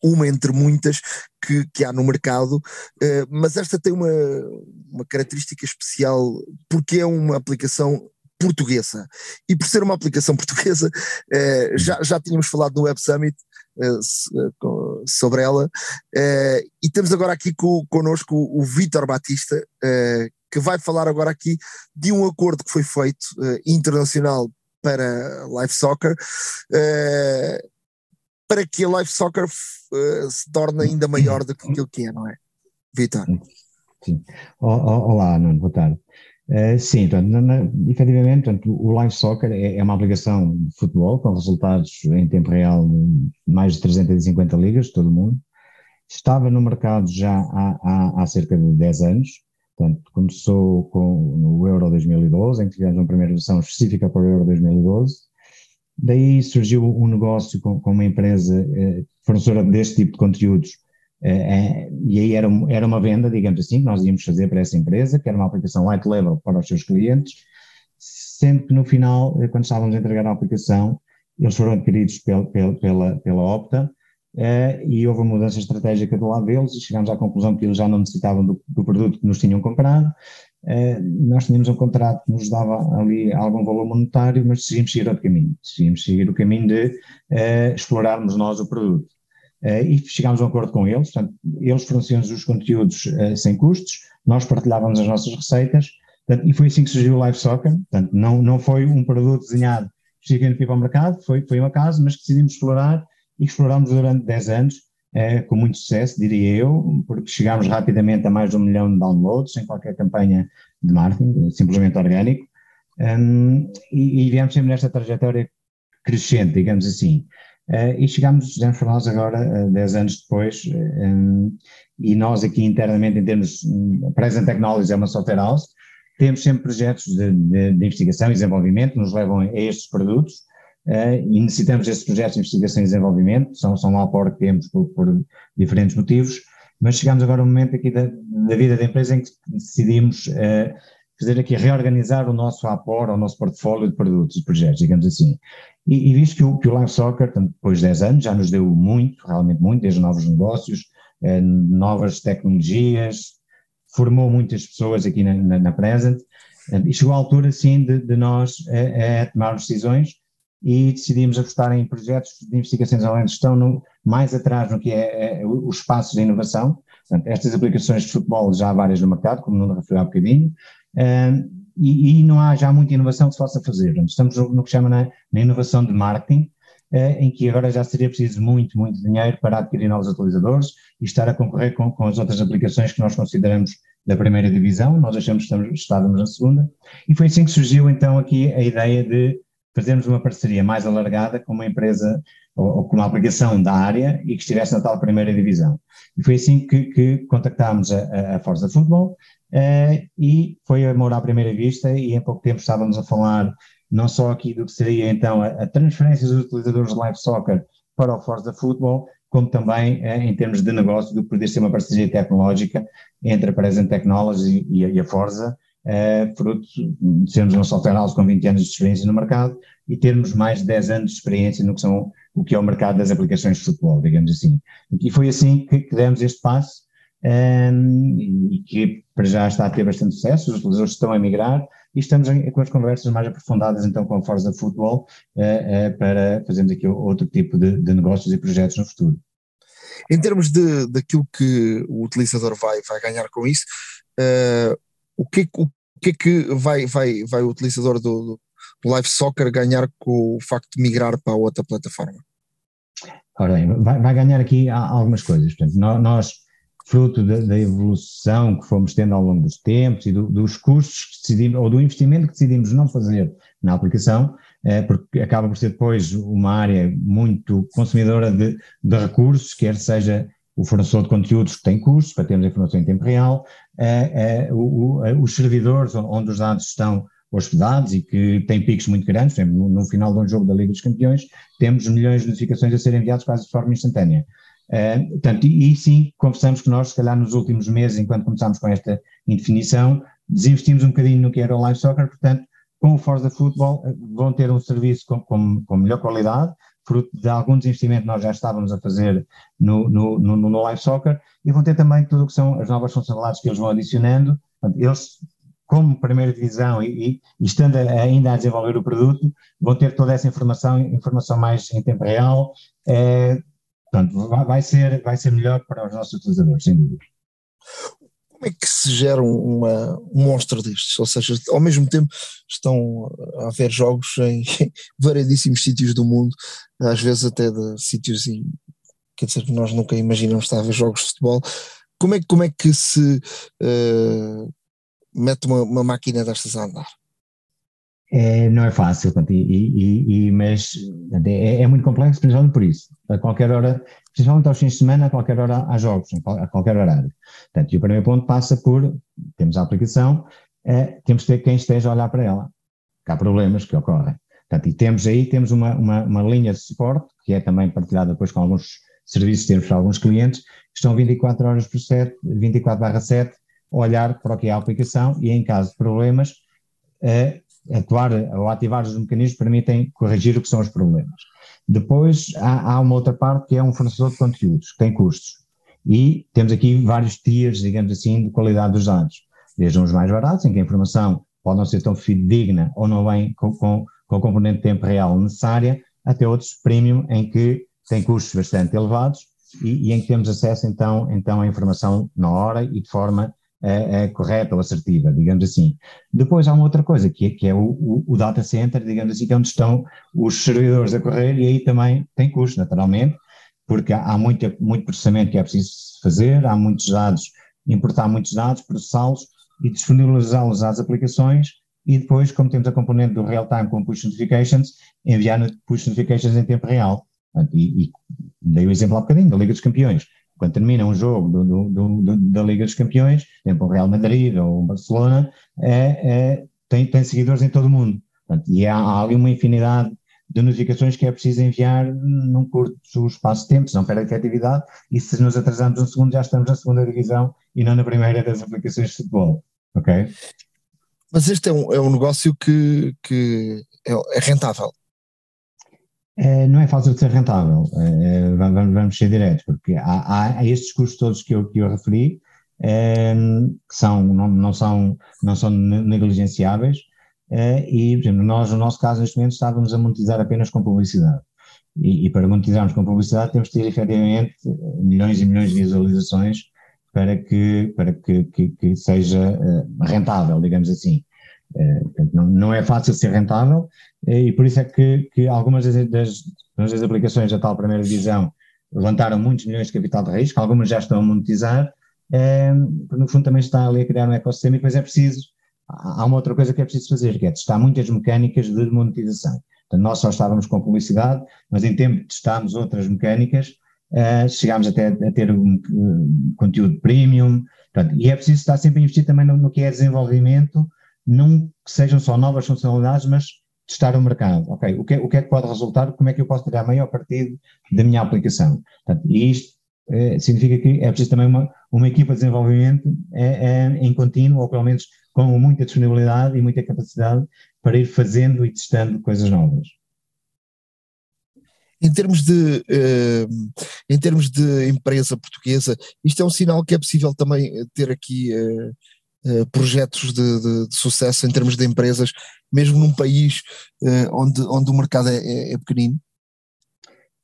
uma entre muitas que, que há no mercado, uh, mas esta tem uma, uma característica especial porque é uma aplicação portuguesa. E por ser uma aplicação portuguesa, uh, já, já tínhamos falado no Web Summit uh, sobre ela, e temos agora aqui co, connosco o Vítor Batista, que vai falar agora aqui de um acordo que foi feito internacional para Live Soccer, para que a Live Soccer uh, se torne ainda maior do que aquilo que é, não é? Vitor. Sim. Olá, Nuno, boa tarde. Uh, sim, portanto, na, na, efetivamente, portanto, o Live Soccer é, é, uma aplicação de futebol com resultados em tempo real de mais de 350 ligas de todo o mundo. Estava no mercado já há, há, há cerca de 10 anos, portanto, começou com o Euro 2012, em que tivemos uma primeira versão específica para o Euro 2012. Daí surgiu um negócio com, com uma empresa eh, fornecedora deste tipo de conteúdos Uh, e aí era, era uma venda, digamos assim, que nós íamos fazer para essa empresa, que era uma aplicação white label para os seus clientes, sendo que no final, eh, quando estávamos a entregar a aplicação, eles foram adquiridos pel, pel, pela, pela Opta uh, e houve uma mudança estratégica do lado deles e chegámos à conclusão que eles já não necessitavam do, do produto que nos tinham comprado. Uh, nós tínhamos um contrato que nos dava ali algum valor monetário, mas decidimos seguir outro caminho. Decidimos seguir o caminho de explorarmos nós o produto. Uh, e chegámos a um acordo com eles, portanto, eles forneciam-nos os conteúdos sem custos, nós partilhávamos as nossas receitas, portanto, e foi assim que surgiu o Live Soccer, portanto, não, não foi um produto desenhado especificamente para o mercado, foi, foi um acaso, mas que decidimos explorar e explorámos durante 10 anos, uh, com muito sucesso, diria eu, porque chegámos rapidamente a mais de um milhão de downloads, sem qualquer campanha de marketing, simplesmente orgânico, um, e, e viemos sempre nesta trajetória crescente, digamos assim. Uh, e chegamos, fizemos para nós agora, uh, 10 anos depois, um, e nós aqui internamente, em termos, um, Present Technologies é uma software house, temos sempre projetos de, de, de investigação e desenvolvimento que nos levam a estes produtos, e necessitamos destes projetos de investigação e desenvolvimento, são, são um aporte que temos por, por, diferentes motivos, mas chegamos agora a um momento aqui da, da vida da empresa em que decidimos fazer aqui, reorganizar o nosso aporte, o nosso portfólio de produtos e projetos, digamos assim. E, e visto que o, que o Live Soccer, depois de 10 anos, já nos deu muito, realmente muito, desde novos negócios, eh, novas tecnologias, formou muitas pessoas aqui na, na, na Present, eh, e chegou a altura, sim, de, de nós eh, tomarmos decisões e decidimos apostar em projetos de investigação e que estão no, mais atrás no que é, é o espaço de inovação. Portanto, estas aplicações de futebol já há várias no mercado, como não referiu há bocadinho, e, e, não há já muita inovação que se possa fazer. Estamos no que chama na, na inovação de marketing, uh, em que agora já seria preciso muito, muito dinheiro para adquirir novos utilizadores e estar a concorrer com, com as outras aplicações que nós consideramos da primeira divisão, nós achamos que estamos, estávamos na segunda, e foi assim que surgiu então aqui a ideia de fazermos uma parceria mais alargada com uma empresa ou, ou com uma aplicação da área e que estivesse na tal primeira divisão. E foi assim que, que contactámos a, a Forza Football uh, e foi amor à primeira vista e em pouco tempo estávamos a falar não só aqui do que seria então a, a transferência dos utilizadores de live soccer para o Forza Football, como também uh, em termos de negócio, do poder ser uma parceria tecnológica entre a Present Technology e e a Forza, uh, fruto de sermos um software house com 20 anos de experiência no mercado e termos mais de 10 anos de experiência no que são o que é o mercado das aplicações de futebol, digamos assim. E foi assim que, que demos este passo um, e que para já está a ter bastante sucesso, os utilizadores estão a migrar e estamos com as conversas mais aprofundadas então com a Forza Futebol uh, uh, para fazermos aqui outro tipo de, de, negócios e projetos no futuro. Em termos de, daquilo que o utilizador vai, vai ganhar com isso, uh, o, que, o que é que vai, vai, vai o utilizador do, do Live Soccer ganhar com o facto de migrar para outra plataforma? Ora bem, vai, vai ganhar aqui algumas coisas. Portanto, nós fruto da, da, evolução que fomos tendo ao longo dos tempos e do, dos custos que decidimos, ou do investimento que decidimos não fazer na aplicação, eh, porque acaba por ser depois uma área muito consumidora de, de, recursos, quer seja o fornecedor de conteúdos que tem custos, para termos informação em tempo real, o, o, os servidores onde os dados estão hospedados e que têm picos muito grandes, por exemplo, no, final de um jogo da Liga dos Campeões, temos milhões de notificações a serem enviados quase de forma instantânea. Uh, portanto, e, e, sim, confessamos que nós, se calhar nos últimos meses, enquanto começámos com esta indefinição, desinvestimos um bocadinho no que era o live soccer, portanto, com o Forza Football vão ter um serviço com, com, com melhor qualidade, fruto de algum desinvestimento que nós já estávamos a fazer no, no, no, no live soccer, e vão ter também tudo o que são as novas funcionalidades que eles vão adicionando, eles como primeira divisão e, e, estando ainda a desenvolver o produto, vão ter toda essa informação, informação mais em tempo real, eh, Portanto, vai ser, vai ser melhor para os nossos utilizadores, sem dúvida. Como é que se gera uma, um monstro destes? Ou seja, ao mesmo tempo estão a haver jogos em variedíssimos sítios do mundo, às vezes até de sítios e quer dizer, nós nunca imaginamos estar a ver jogos de futebol. como, é, como é que se uh, mete uma, uma máquina destas a andar? É, não é fácil, portanto, e, e, e, mas é, é, muito complexo, principalmente por isso. A qualquer hora, principalmente aos fins de semana, a qualquer hora há jogos, a qualquer horário. Portanto, e o primeiro ponto passa por, temos a aplicação, é, temos que ter quem esteja a olhar para ela, que há problemas que ocorrem. Portanto, e temos aí, temos uma, uma, uma linha de suporte, que é também partilhada depois com alguns serviços temos para alguns clientes, que estão 24 horas por 7, 24 barra 7, a olhar para o que é a aplicação e em caso de problemas, atuar ou ativar os mecanismos permitem corrigir o que são os problemas. Depois há, há, uma outra parte que é um fornecedor de conteúdos, que tem custos. E temos aqui vários tiers, digamos assim, de qualidade dos dados. Desde uns mais baratos, em que a informação pode não ser tão fidedigna ou não vem com, com, com o componente de tempo real necessária, até outros premium, em que tem custos bastante elevados e, e em que temos acesso então, então à informação na hora e de forma é, é correta ou assertiva, digamos assim. Depois há uma outra coisa, que é, que é o, o, data center, digamos assim, que é onde estão os servidores a correr e aí também tem custo, naturalmente, porque há muito, muito processamento que é preciso fazer, há muitos dados, importar muitos dados, processá-los e disponibilizá-los às aplicações e depois, como temos a componente do real-time com push notifications, enviar push notifications em tempo real. E, e dei o exemplo há bocadinho da Liga dos Campeões quando termina um jogo do, do, do, da Liga dos Campeões, exemplo, o Real Madrid ou o Barcelona, é, é, tem, tem seguidores em todo o mundo. Portanto, e há, há, ali uma infinidade de notificações que é preciso enviar num curto espaço de tempo, se não perde a efetividade, e se nos atrasamos um segundo já estamos na segunda divisão e não na primeira das aplicações de futebol, ok? Mas este é um, é um negócio que, que é, é rentável. É, não é fácil de ser rentável, é, vamos, vamos, ser diretos, porque há, há, estes custos todos que eu, que eu referi, é, que são, não, não, são, não são negligenciáveis, e, por exemplo, nós, no nosso caso, neste momento, estávamos a monetizar apenas com publicidade. E, e, para monetizarmos com publicidade temos de ter efetivamente milhões e milhões de visualizações para que, para que, que, que seja rentável, digamos assim. Não, é fácil ser rentável, e por isso é que, que algumas das, das, das, aplicações da tal primeira divisão levantaram muitos milhões de capital de risco, algumas já estão a monetizar, é, no fundo também está ali a criar um ecossistema e depois é preciso, há uma outra coisa que é preciso fazer, que é testar muitas mecânicas de monetização. Nós só estávamos com publicidade, mas em tempo testámos outras mecânicas, uh, chegámos até a ter um, um conteúdo premium, portanto, e é preciso estar sempre a investir também no, no que é desenvolvimento, não sejam só novas funcionalidades, mas testar o mercado. Ok, o que, o que é que pode resultar? Como é que eu posso tirar maior partido da minha aplicação? Portanto, e isto é, significa que é preciso também uma, uma equipa de desenvolvimento é, é, em contínuo, ou pelo menos com muita disponibilidade e muita capacidade para ir fazendo e testando coisas novas. Em termos de, uh, em termos de empresa portuguesa, isto é um sinal que é possível também ter aqui uh, uh, projetos de, de, de, sucesso em termos de empresas, mesmo num país uh, onde, onde o mercado é, é, é pequenino?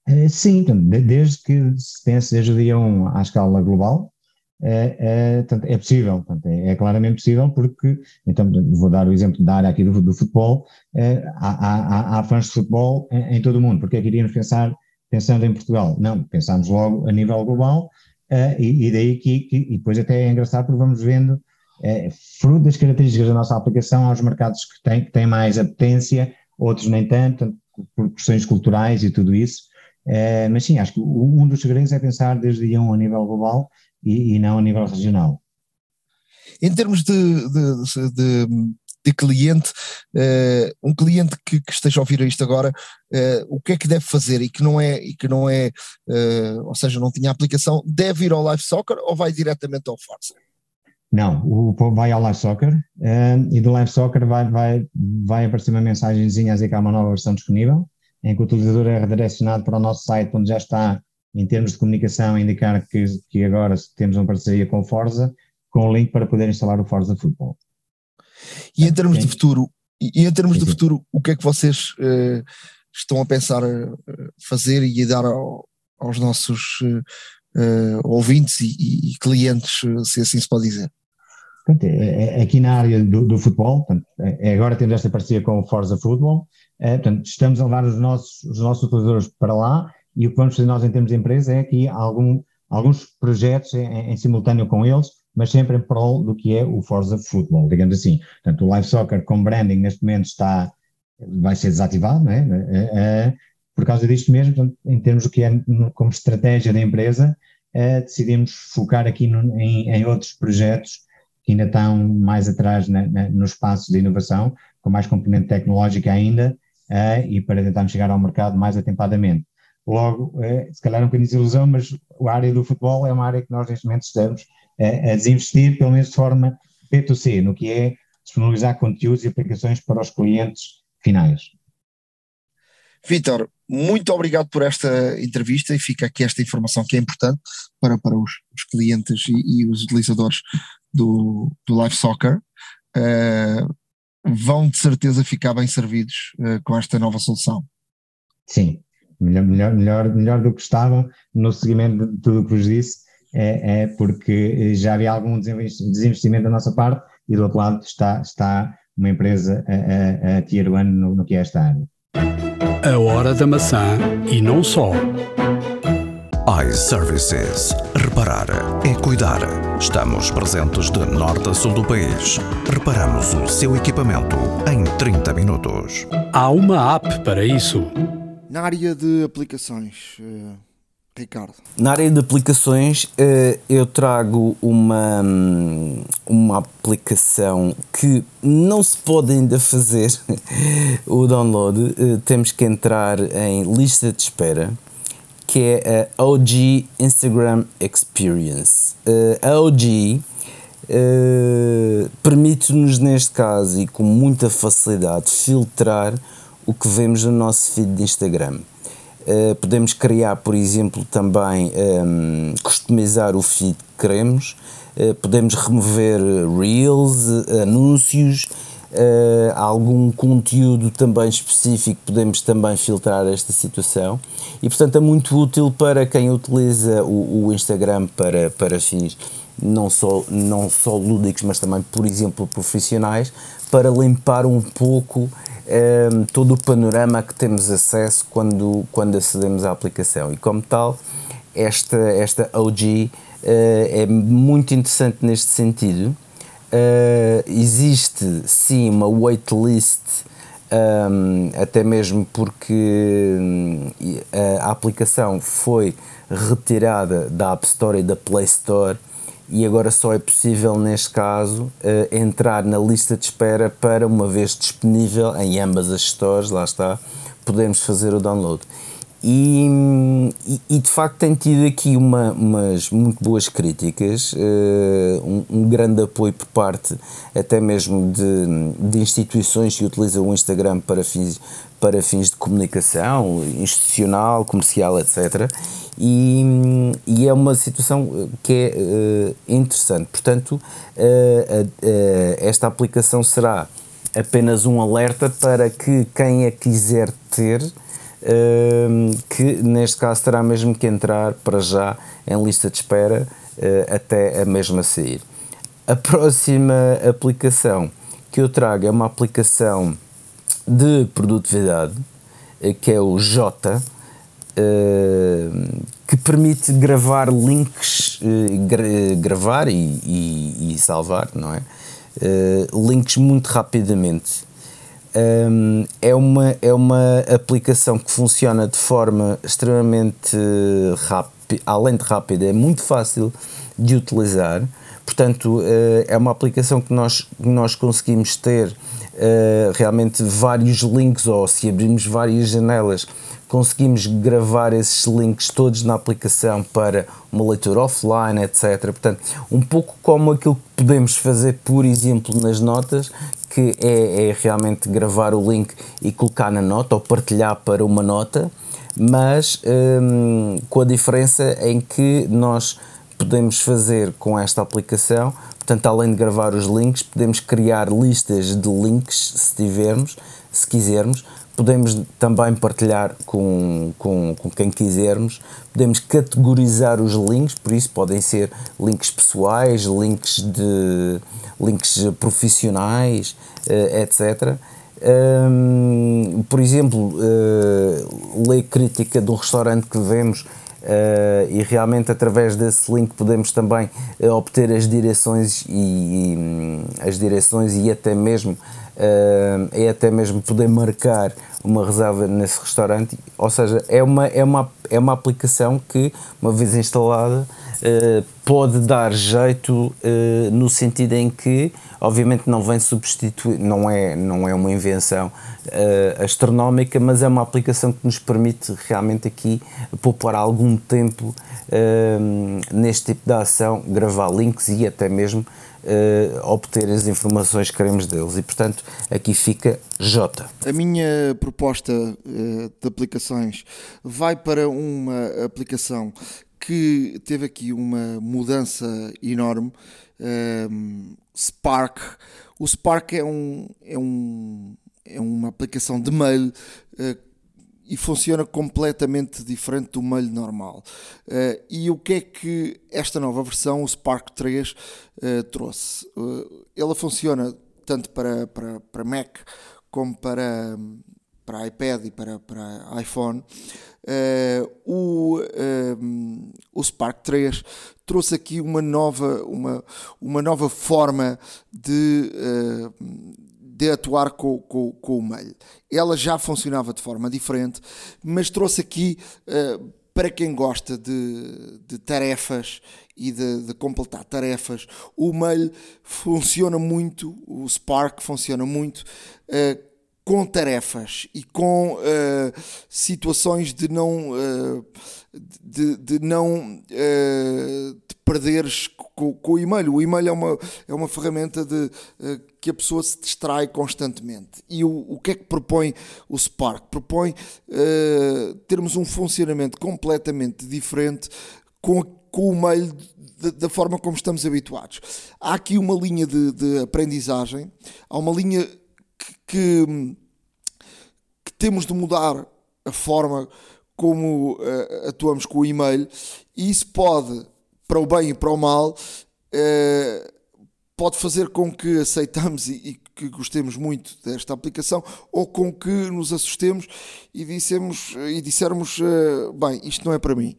Uh, sim, desde que se pense desde o dia 1 à escala global, é, é, é possível, é, é, claramente possível porque, então vou dar o exemplo da área aqui do, do futebol, há, há, há, fãs de futebol em, em, todo o mundo, porque é que iríamos pensar pensando em Portugal? Não, pensamos logo a nível global e, e, daí que, que, e depois até é engraçado porque vamos vendo é, fruto das características da nossa aplicação aos mercados que têm, que têm mais apetência, outros nem tanto, por questões culturais e tudo isso. É, mas sim, acho que um dos segredos é pensar desde um a nível global e, e não a nível regional. Em termos de, de, de, de cliente, uh, um cliente que, que, esteja a ouvir isto agora, uh, o que é que deve fazer e que não é, e que não é uh, ou seja, não tinha aplicação, deve ir ao Live Soccer ou vai diretamente ao Forza? Não, o vai ao Live Soccer uh, e do Live Soccer vai, vai, vai aparecer uma mensagenzinha a dizer que há uma nova versão disponível, em que o utilizador é redirecionado para o nosso site, onde já está, em termos de comunicação, a indicar que, que agora temos uma parceria com o Forza, com o link para poder instalar o Forza Football. E em termos de futuro, e em termos sim, de futuro, o que é que vocês uh, estão a pensar fazer e a dar ao, aos nossos uh, ouvintes e, e, clientes, se assim se pode dizer? Portanto, é, é, aqui na área do, do futebol, portanto, é, é agora temos esta parceria com o Forza Football, é, portanto, estamos a levar os nossos, os nossos utilizadores para lá e o que vamos fazer nós em termos de empresa é aqui algum, alguns projetos em, em, simultâneo com eles, mas sempre em prol do que é o Forza Football, digamos assim. Portanto, o Live Soccer com branding neste momento está, vai ser desativado, não é? Por causa disto mesmo, em termos do que é como estratégia da empresa, uh, decidimos focar aqui no, em, em, outros projetos que ainda estão mais atrás na, na, no espaço de inovação, com mais componente tecnológica ainda, e para tentarmos chegar ao mercado mais atempadamente. Logo, se calhar um bocadinho de ilusão, mas a área do futebol é uma área que nós neste momento estamos a desinvestir, pelo menos de forma P2C, no que é disponibilizar conteúdos e aplicações para os clientes finais. Vitor, muito obrigado por esta entrevista e fica aqui esta informação que é importante para, para os, os clientes e, e, os utilizadores do, do Live Soccer. Uh, vão de certeza ficar bem servidos uh, com esta nova solução. Sim, melhor, melhor, melhor, melhor do que estavam no seguimento de tudo o que vos disse é, é porque já havia algum desinvestimento da nossa parte e do outro lado está, está uma empresa a, a, a tier one no, no que é esta área. A hora da maçã e não só. iServices. Reparar é cuidar. Estamos presentes de norte a sul do país. Reparamos o seu equipamento em 30 minutos. Há uma app para isso. Na área de aplicações. Uh Ricardo? Na área de aplicações, eh, eu trago uma, hum, uma aplicação que não se pode ainda fazer o download, eh, temos que entrar em lista de espera, que é a OG Instagram Experience. Eh, a OG permite-nos, neste caso, e com muita facilidade, filtrar o que vemos no nosso feed de Instagram. Uh, podemos criar, por exemplo, também um, ehm, customizar o feed que queremos, uh, podemos remover reels, anúncios, uh, algum conteúdo também específico, podemos também filtrar esta situação. E, portanto, é muito útil para quem utiliza o, o Instagram para, para fins não só, não só lúdicos, mas também, por exemplo, profissionais, para limpar um pouco um, todo o panorama a que temos acesso quando, quando acedemos à aplicação. E como tal, esta, esta OG uh, eh, é muito interessante neste sentido. Uh, existe sim uma waitlist, um, até mesmo porque hum, a aplicação foi retirada da App Store e da Play Store e agora só é possível, neste caso, uh, entrar na lista de espera para, uma vez disponível em ambas as stores, lá está, podemos fazer o download. E, e, de facto tem tido aqui uma, umas muito boas críticas, uh, um, um, grande apoio por parte até mesmo de, de instituições que utilizam o Instagram para fins, para fins de comunicação institucional, comercial, etc e, e é uma situação que é uh, interessante. Portanto, uh, uh, esta aplicação será apenas um alerta para que quem a quiser ter, que neste caso terá mesmo que entrar para já em lista de espera até a mesma sair. A próxima aplicação que eu trago é uma aplicação de produtividade, que é o J, eh, que permite gravar links, gra gravar e, e, e, salvar, não é? Links muito rapidamente. É, uma, é uma aplicação que funciona de forma extremamente rápida, além de rápida, é muito fácil de utilizar. Portanto, é uma aplicação que nós, que nós conseguimos ter realmente vários links, ou se abrirmos várias janelas, conseguimos gravar esses links todos na aplicação para uma leitura offline, etc. Portanto, um pouco como aquilo que podemos fazer, por exemplo, nas notas, que é, é realmente gravar o link e colocar na nota ou partilhar para uma nota, mas hum, com a diferença em que nós podemos fazer com esta aplicação, portanto, além de gravar os links, podemos criar listas de links se tivermos, se quisermos, podemos também partilhar com, com, com quem quisermos, podemos categorizar os links, por isso podem ser links pessoais, links, de, links profissionais, eh, etc. Por exemplo, uh, ler crítica de um restaurante que vemos, Uh, e realmente através desse link podemos também uh, obter as direções e, e um, as direções e até mesmo uh, é até mesmo poder marcar uma reserva nesse restaurante. Ou seja é uma é uma é uma aplicação que uma vez instalada pode dar jeito no sentido em que obviamente não vem substituir não é não é uma invenção uh, astronómica, mas é uma aplicação que nos permite realmente aqui poupar algum tempo uh, neste tipo de ação, gravar links e até mesmo uh, obter as informações que queremos deles. E portanto, aqui fica J. A minha proposta de aplicações vai para uma aplicação que teve aqui uma mudança enorme. Spark. O Spark é um, é um, é uma aplicação de mail uh, e funciona completamente diferente do mail normal. Uh, e o que é que esta nova versão, o Spark 3, uh, eh, trouxe? ela funciona tanto para, para, para Mac como para, para iPad e para, para iPhone. o, o Spark 3 trouxe aqui uma nova, uma, uma nova forma de de atuar com, com, com o mail. Ela já funcionava de forma diferente, mas trouxe aqui uh, para quem gosta de, de tarefas e de, de, completar tarefas, o mail funciona muito, o Spark funciona muito. Uh, com tarefas e com uh, situações de não uh, de, de, não uh, de perderes com, com, o e-mail. O e-mail é uma, é uma ferramenta de, que a pessoa se distrai constantemente. E o, o que é que propõe o Spark? Propõe termos um funcionamento completamente diferente com, com o mail da forma como estamos habituados. Há aqui uma linha de, de aprendizagem, há uma linha que, que temos de mudar a forma como uh, atuamos com o e-mail e isso pode, para o bem e para o mal, uh, pode fazer com que aceitamos e, e, que gostemos muito desta aplicação ou com que nos assustemos e, dissemos, e dissermos, uh, bem, isto não é para mim.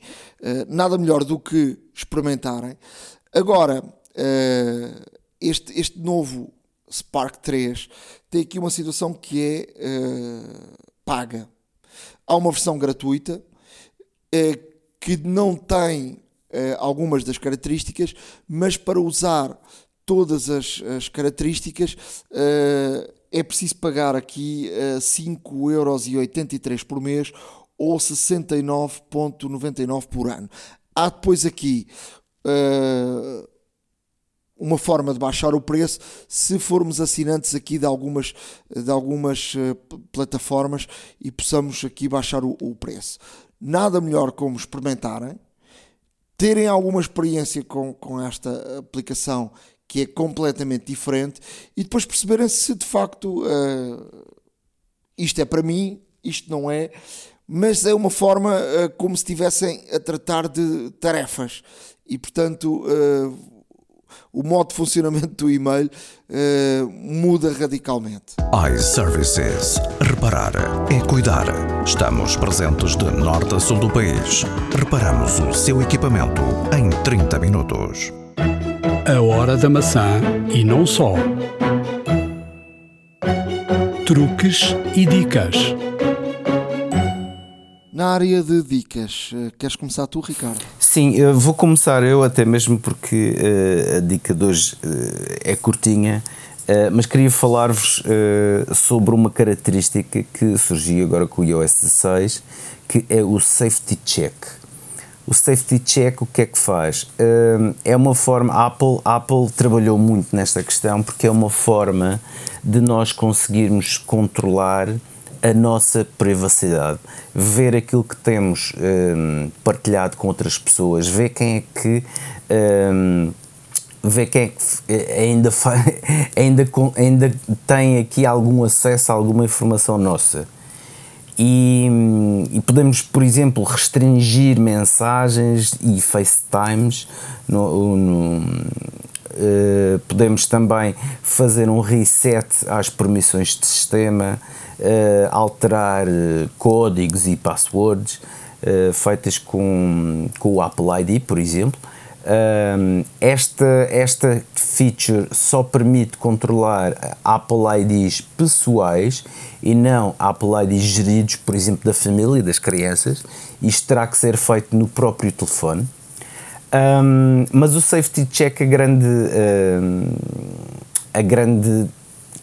nada melhor do que experimentarem. Agora, este, este novo Spark 3 tem aqui uma situação que é uh, paga. Há uma versão gratuita uh, que não tem uh, algumas das características, mas para usar todas as, as características é preciso pagar aqui uh, 5,83€ por mês ou 69,99€ por ano. Há depois aqui uh, uma forma de baixar o preço se formos assinantes aqui de algumas, de algumas uh, plataformas e possamos aqui baixar o, o, preço. Nada melhor como experimentarem, terem alguma experiência com, com esta aplicação que é completamente diferente e depois perceberem se de facto uh, isto é para mim, isto não é, mas é uma forma uh, como se estivessem a tratar de tarefas e portanto o modo de funcionamento do e-mail uh, muda radicalmente. iServices. Reparar é cuidar. Estamos presentes de norte a sul do país. Reparamos o seu equipamento em 30 minutos. A hora da maçã e não só. Truques e dicas. Na área de dicas, eh, queres começar tu, Ricardo? Sim, eu vou começar eu até mesmo porque uh, a dica de hoje uh, é curtinha, uh, mas queria falar-vos sobre uma característica que surgiu agora com o iOS 16, que é o Safety Check. O Safety Check o que é que faz? é uma forma, a Apple, a Apple trabalhou muito nesta questão porque é uma forma de nós conseguirmos controlar a nossa privacidade, ver aquilo que temos um, partilhado com outras pessoas, ver quem é que um, ver quem é que eh, ainda, ainda, ainda tem aqui algum acesso a alguma informação nossa. E, hum, e, podemos, por exemplo, restringir mensagens e FaceTimes. No, no, uh, podemos também fazer um reset às permissões de sistema uh, alterar uh, códigos e passwords. feitas com, com o Apple ID, por exemplo. Esta, esta feature só permite controlar Apple IDs pessoais e não Apple IDs geridos, por exemplo, da família, das crianças. Isto terá que ser feito no próprio telefone. Um, mas o Safety Check, a grande, um, a grande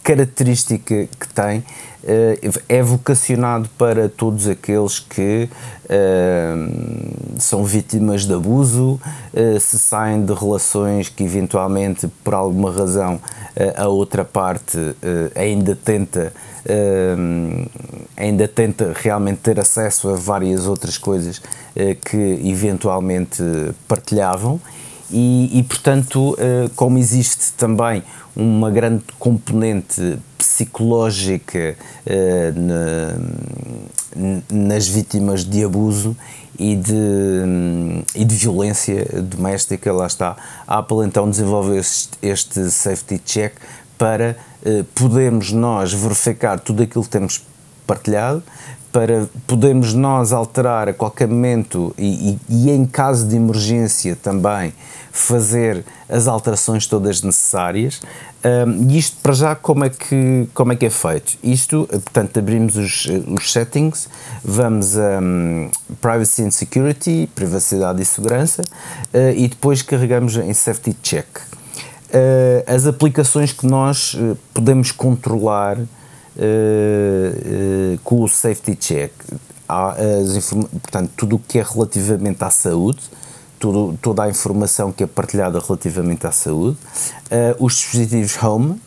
característica que tem eh, é vocacionado para todos aqueles que uh, são vítimas de abuso, uh, se saem de relações que eventualmente por alguma razão uh, a outra parte ainda tenta ainda tenta realmente ter acesso a várias outras coisas que eventualmente partilhavam e, e portanto como existe também uma grande componente psicológica na, nas vítimas de abuso e de, e de violência doméstica, lá está. A Apple então desenvolveu este, safety check para uh, podermos nós verificar tudo aquilo que temos partilhado, para podermos nós alterar a qualquer momento e, e, e, em caso de emergência também fazer as alterações todas necessárias. Um, e isto para já como é que, como é, que é feito? Isto, portanto, abrimos os, os settings, vamos a um, Privacy and Security, privacidade e segurança, uh, e depois carregamos em Safety Check. Uh, as aplicações que nós uh, podemos controlar com o Safety Check, há as, portanto, tudo o que é relativamente à saúde, tudo, toda a informação que é partilhada relativamente à saúde, uh, os dispositivos home,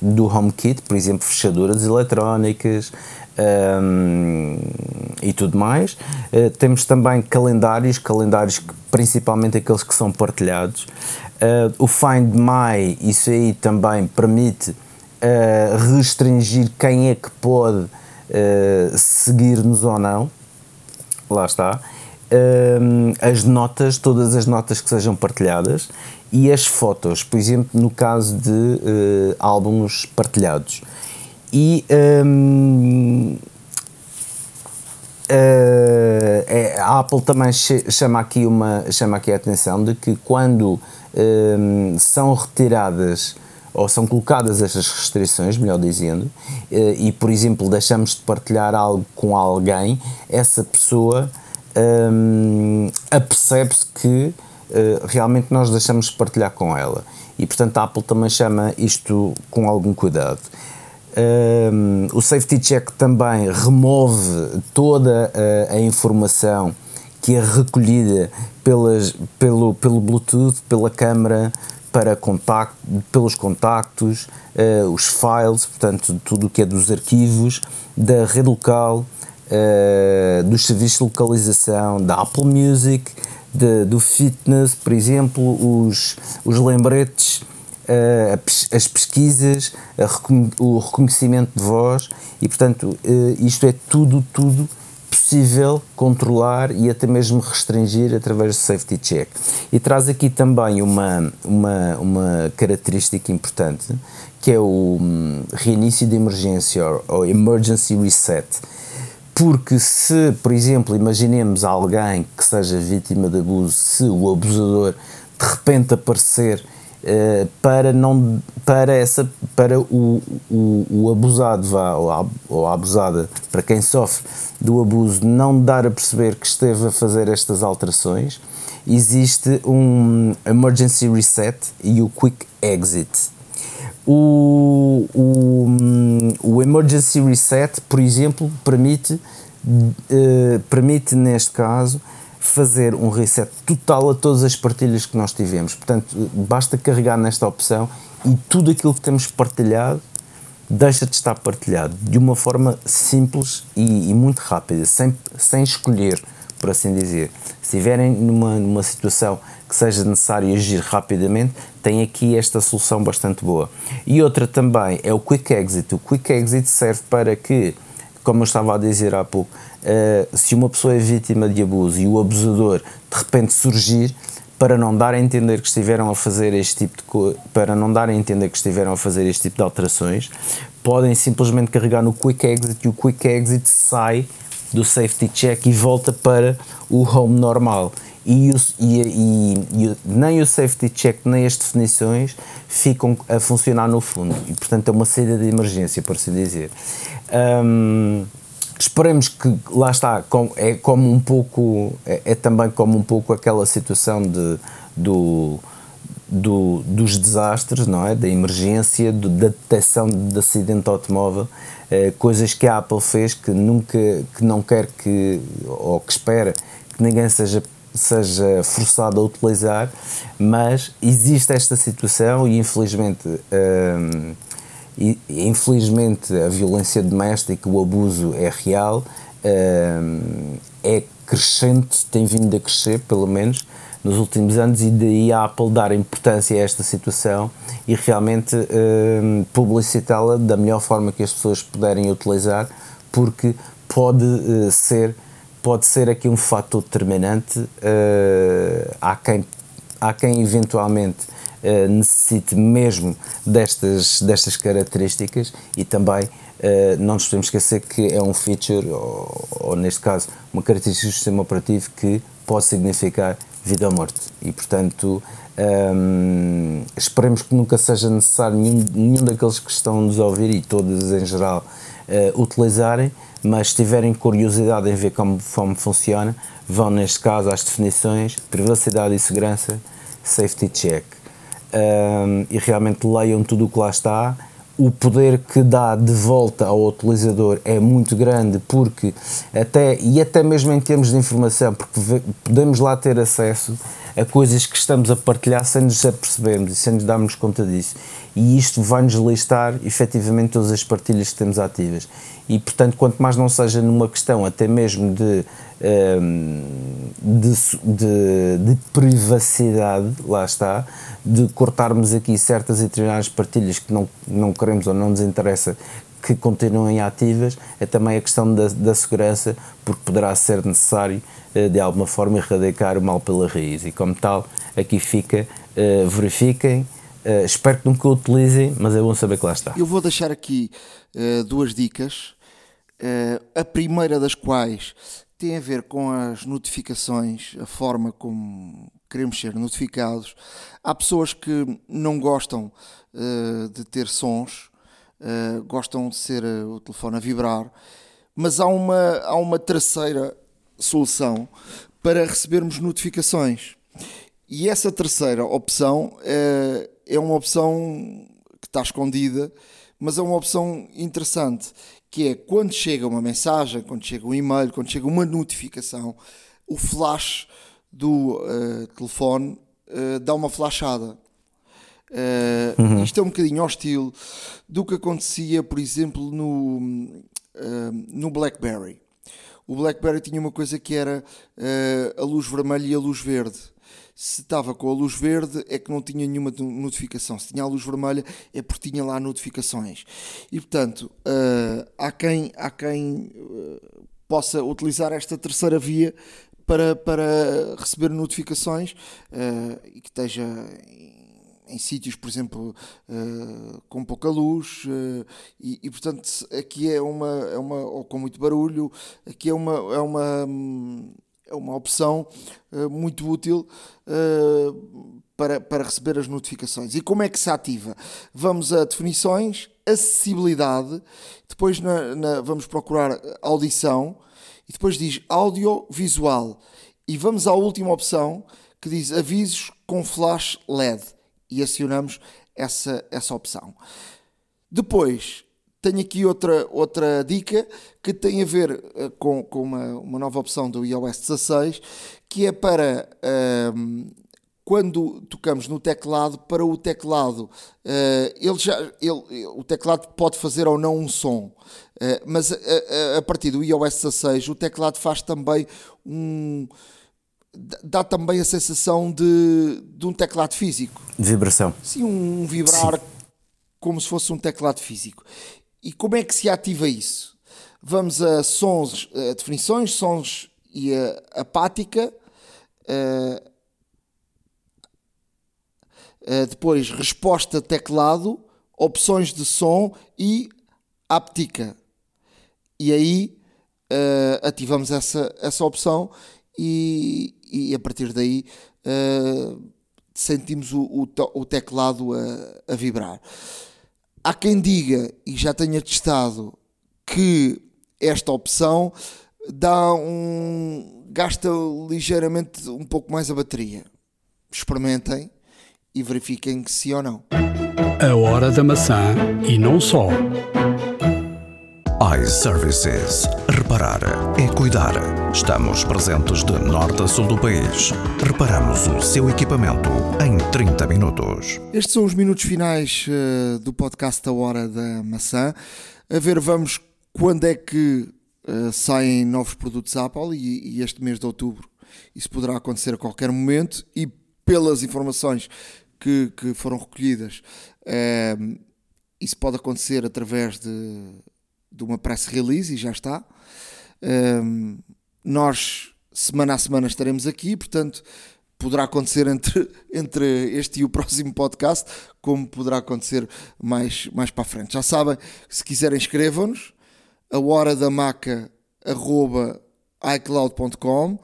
do HomeKit, por exemplo, fechaduras eletrónicas um, e tudo mais. Uh, temos também calendários, calendários principalmente aqueles que são partilhados. Uh, o Find My, isso aí também permite restringir quem é que pode seguir-nos ou não. Lá está um, as notas, todas as notas que sejam partilhadas e as fotos, por exemplo, no caso de uh, álbuns partilhados. E um, uh, é, a Apple também chama aqui, uma, chama aqui a atenção de que quando um, são retiradas ou são colocadas estas restrições, melhor dizendo, eh, e por exemplo deixamos de partilhar algo com alguém, essa pessoa um, apercebe-se que uh, realmente nós deixamos de partilhar com ela. E portanto a Apple também chama isto com algum cuidado. Um, o Safety Check também remove toda a, a informação que é recolhida pelas, pelo, pelo Bluetooth, pela câmara, para contacto, pelos contactos, uh, os files, portanto, tudo o que é dos arquivos, da rede local, uh, dos serviços de localização da Apple Music, de, do fitness, por exemplo, os, os lembretes, uh, as pesquisas, o reconhecimento de voz e, portanto, isto é tudo, tudo possível controlar e até mesmo restringir através do safety check. E traz aqui também uma, uma, uma característica importante que é o um, reinício de emergência ou emergency reset porque se, por exemplo, imaginemos alguém que seja vítima de abuso, se o abusador de repente aparecer uh, para não para essa para o, o, o abusado vá ou a, ou a abusada para quem sofre do abuso não dar a perceber que esteve a fazer estas alterações existe um emergency reset e o quick exit. O, o, o Emergency Reset, por exemplo, permite, uh, permite neste caso fazer um reset total a todas as partilhas que nós tivemos. Portanto, basta carregar nesta opção e tudo aquilo que temos partilhado deixa de estar partilhado de uma forma simples e, e muito rápida, sem, sem escolher, por assim dizer. Se estiverem numa, numa situação que seja necessário agir rapidamente, tem aqui esta solução bastante boa. E outra também é o Quick Exit. O Quick Exit serve para que, como eu estava a dizer há pouco, uh, se uma pessoa é vítima de abuso e o abusador de repente surgir, para não dar a entender que estiveram a fazer este tipo de para não dar a entender que estiveram a fazer este tipo de alterações, podem simplesmente carregar no Quick Exit e o Quick Exit sai do safety check e volta para o home normal. E, o, e, e, e, nem o safety check nem as definições ficam a funcionar no fundo e portanto é uma saída de emergência por assim dizer um, esperemos que lá está é como um pouco é, é, também como um pouco aquela situação de do, do dos desastres não é? Da emergência do, da detecção de acidente automóvel eh, coisas que a Apple fez que nunca que não quer que ou que espera que ninguém seja seja forçado a utilizar, mas existe esta situação e infelizmente infelizmente a violência doméstica, o abuso é real, hum, é crescente, tem vindo a crescer pelo menos nos últimos anos e daí a Apple dar importância a esta situação e realmente hum, publicitá-la da melhor forma que as pessoas puderem utilizar porque pode uh, ser pode ser aqui um fator determinante. Uh, há, quem, há quem eventualmente uh, necessite mesmo destas, destas características e também uh, não nos podemos esquecer que é um feature, ou, ou, neste caso, uma característica do sistema operativo que pode significar vida ou morte. E portanto. Um, esperemos que nunca seja necessário nenhum, nenhum daqueles que estão a nos ouvir e todos em geral utilizarem, mas se tiverem curiosidade em ver como, como funciona, vão neste caso às definições, privacidade e segurança, safety check. Um, e realmente leiam tudo o que lá está. O poder que dá de volta ao utilizador é muito grande porque até e até mesmo em termos de informação, porque podemos lá ter acesso a coisas que estamos a partilhar sem nos apercebermos e sem nos darmos conta disso. E isto vai-nos listar efetivamente todas as partilhas que temos ativas. E portanto, quanto mais não seja numa questão até mesmo de, ehm, de, de, de privacidade, lá está, de cortarmos aqui certas e determinadas partilhas que não, não queremos ou não nos interessa que continuem ativas, é também a questão da, da segurança, porque poderá ser necessário eh, de alguma forma erradicar o mal pela raiz. E como tal, aqui fica, eh, verifiquem, eh, espero que nunca o utilizem, mas é bom saber que lá está. Eu vou deixar aqui duas dicas, a primeira das quais tem a ver com as notificações, a forma como queremos ser notificados. Há pessoas que não gostam de ter sons uh, gostam de ser uh, o telefone a vibrar, mas há uma, há uma terceira solução para recebermos notificações. E essa terceira opção é, é uma opção que está escondida, mas é uma opção interessante, que é quando chega uma mensagem, quando chega um e-mail, quando chega uma notificação, o flash do uh, telefone uh, dá uma flashada. Uh, uhum. Isto é um bocadinho hostil do que acontecia, por exemplo, no, uh, no BlackBerry. O BlackBerry tinha uma coisa que era uh, a luz vermelha e a luz verde. Se estava com a luz verde é que não tinha nenhuma notificação. Se tinha a luz vermelha é porque tinha lá notificações. E portanto, há quem, há quem possa utilizar esta terceira via para, para receber notificações e que esteja em sítios, por exemplo, uh, com pouca luz, uh, e, e, portanto aqui é uma, é uma, ou com muito barulho, aqui é uma, é uma, é uma opção uh, muito útil para, para receber as notificações. E como é que se ativa? Vamos a definições, acessibilidade, depois na, na, vamos procurar audição, e depois diz audiovisual, e vamos à última opção que diz avisos com flash LED e acionamos essa, essa opção. Depois, tenho aqui outra, outra dica que tem a ver uh, com, com uma, uma nova opção do iOS 16, que é para uh, quando tocamos no teclado, para o teclado, uh, ele já, ele, o teclado pode fazer ou não um som, eh, mas a, a partir do iOS 16 o teclado faz também um dá também a sensação de, de um teclado físico. Vibração. Sim, um vibrar Sim. como se fosse um teclado físico. E como é que se ativa isso? Vamos a sons, a definições, sons e a apática. A, a depois, resposta teclado, opções de som e áptica. E aí uh, ativamos essa, essa opção e, e a partir daí uh, sentimos o, o, o teclado a, a, vibrar. Há quem diga, e já tenha testado, que esta opção dá um. gasta ligeiramente um pouco mais a bateria. Experimentem e verifiquem que sim ou não. A hora da maçã e não só iServices. Reparar é cuidar. Estamos presentes de norte a sul do país. Reparamos o seu equipamento em 30 minutos. Estes são os minutos finais uh, do podcast A Hora da Maçã. A ver, vamos quando é que uh, saem novos produtos Apple e, este mês de outubro isso poderá acontecer a qualquer momento e pelas informações que, que foram recolhidas, uh, isso pode acontecer através de de uma press release e já está. Um, nós, semana a semana, estaremos aqui, portanto, poderá acontecer entre, entre este e o próximo podcast, como poderá acontecer mais, mais para a frente. Já sabem, se quiserem, escrevam-nos a hora da maca icloud.com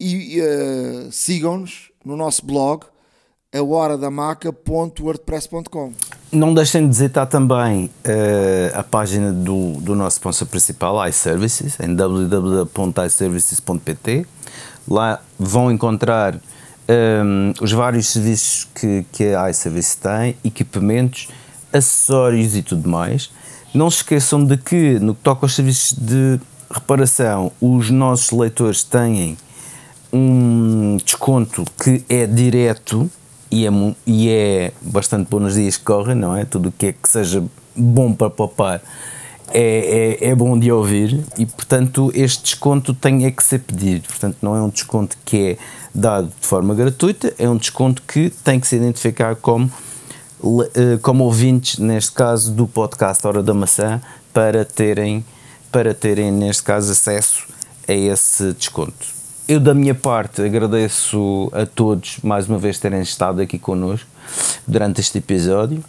e uh, sigam-nos no nosso blog a hora da maca.wordpress.com. Não deixem de visitar também uh, a página do, do nosso sponsor principal, iServices, em www.iservices.pt. Lá vão encontrar um, ehm, os vários serviços que, que a iServices tem, equipamentos, acessórios e tudo mais. Não se esqueçam de que, no que toca aos serviços de reparação, os nossos leitores têm um desconto que é direto e é, e é bastante bom nos dias que correm, não é? Tudo o que é que seja bom para poupar é, é, é, bom de ouvir e, portanto, este desconto tem é que ser pedido. Portanto, não é um desconto que é dado de forma gratuita, é um desconto que tem que se identificar como, eh, como ouvintes, neste caso, do podcast Hora da Maçã, para terem, para terem, neste caso, acesso a esse desconto. Eu, da minha parte, agradeço a todos mais uma vez terem estado aqui connosco durante este episódio.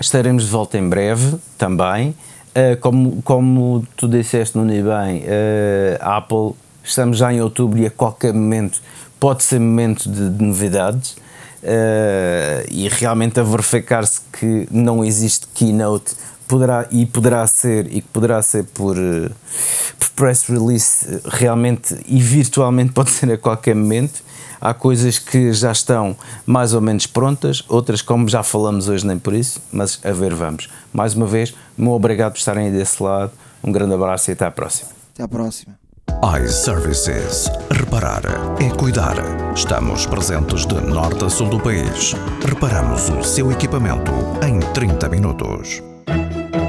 Estaremos de volta em breve também. Uh, como, como tu disseste, Nuno, bem, uh, Apple, estamos já em outubro e a qualquer momento pode ser momento de, de novidades. Uh, e realmente a verificar-se que não existe keynote poderá e poderá ser e que poderá ser por, eh, por press release eh, realmente e virtualmente pode ser a qualquer momento. Há coisas que já estão mais ou menos prontas, outras, como já falamos hoje, nem por isso, mas a ver, vamos. Mais uma vez, muito obrigado por estarem aí desse lado. Um grande abraço e até à próxima. Até à próxima. iServices. Reparar é cuidar. Estamos presentes de norte a sul do país. Reparamos o seu equipamento em 30 minutos.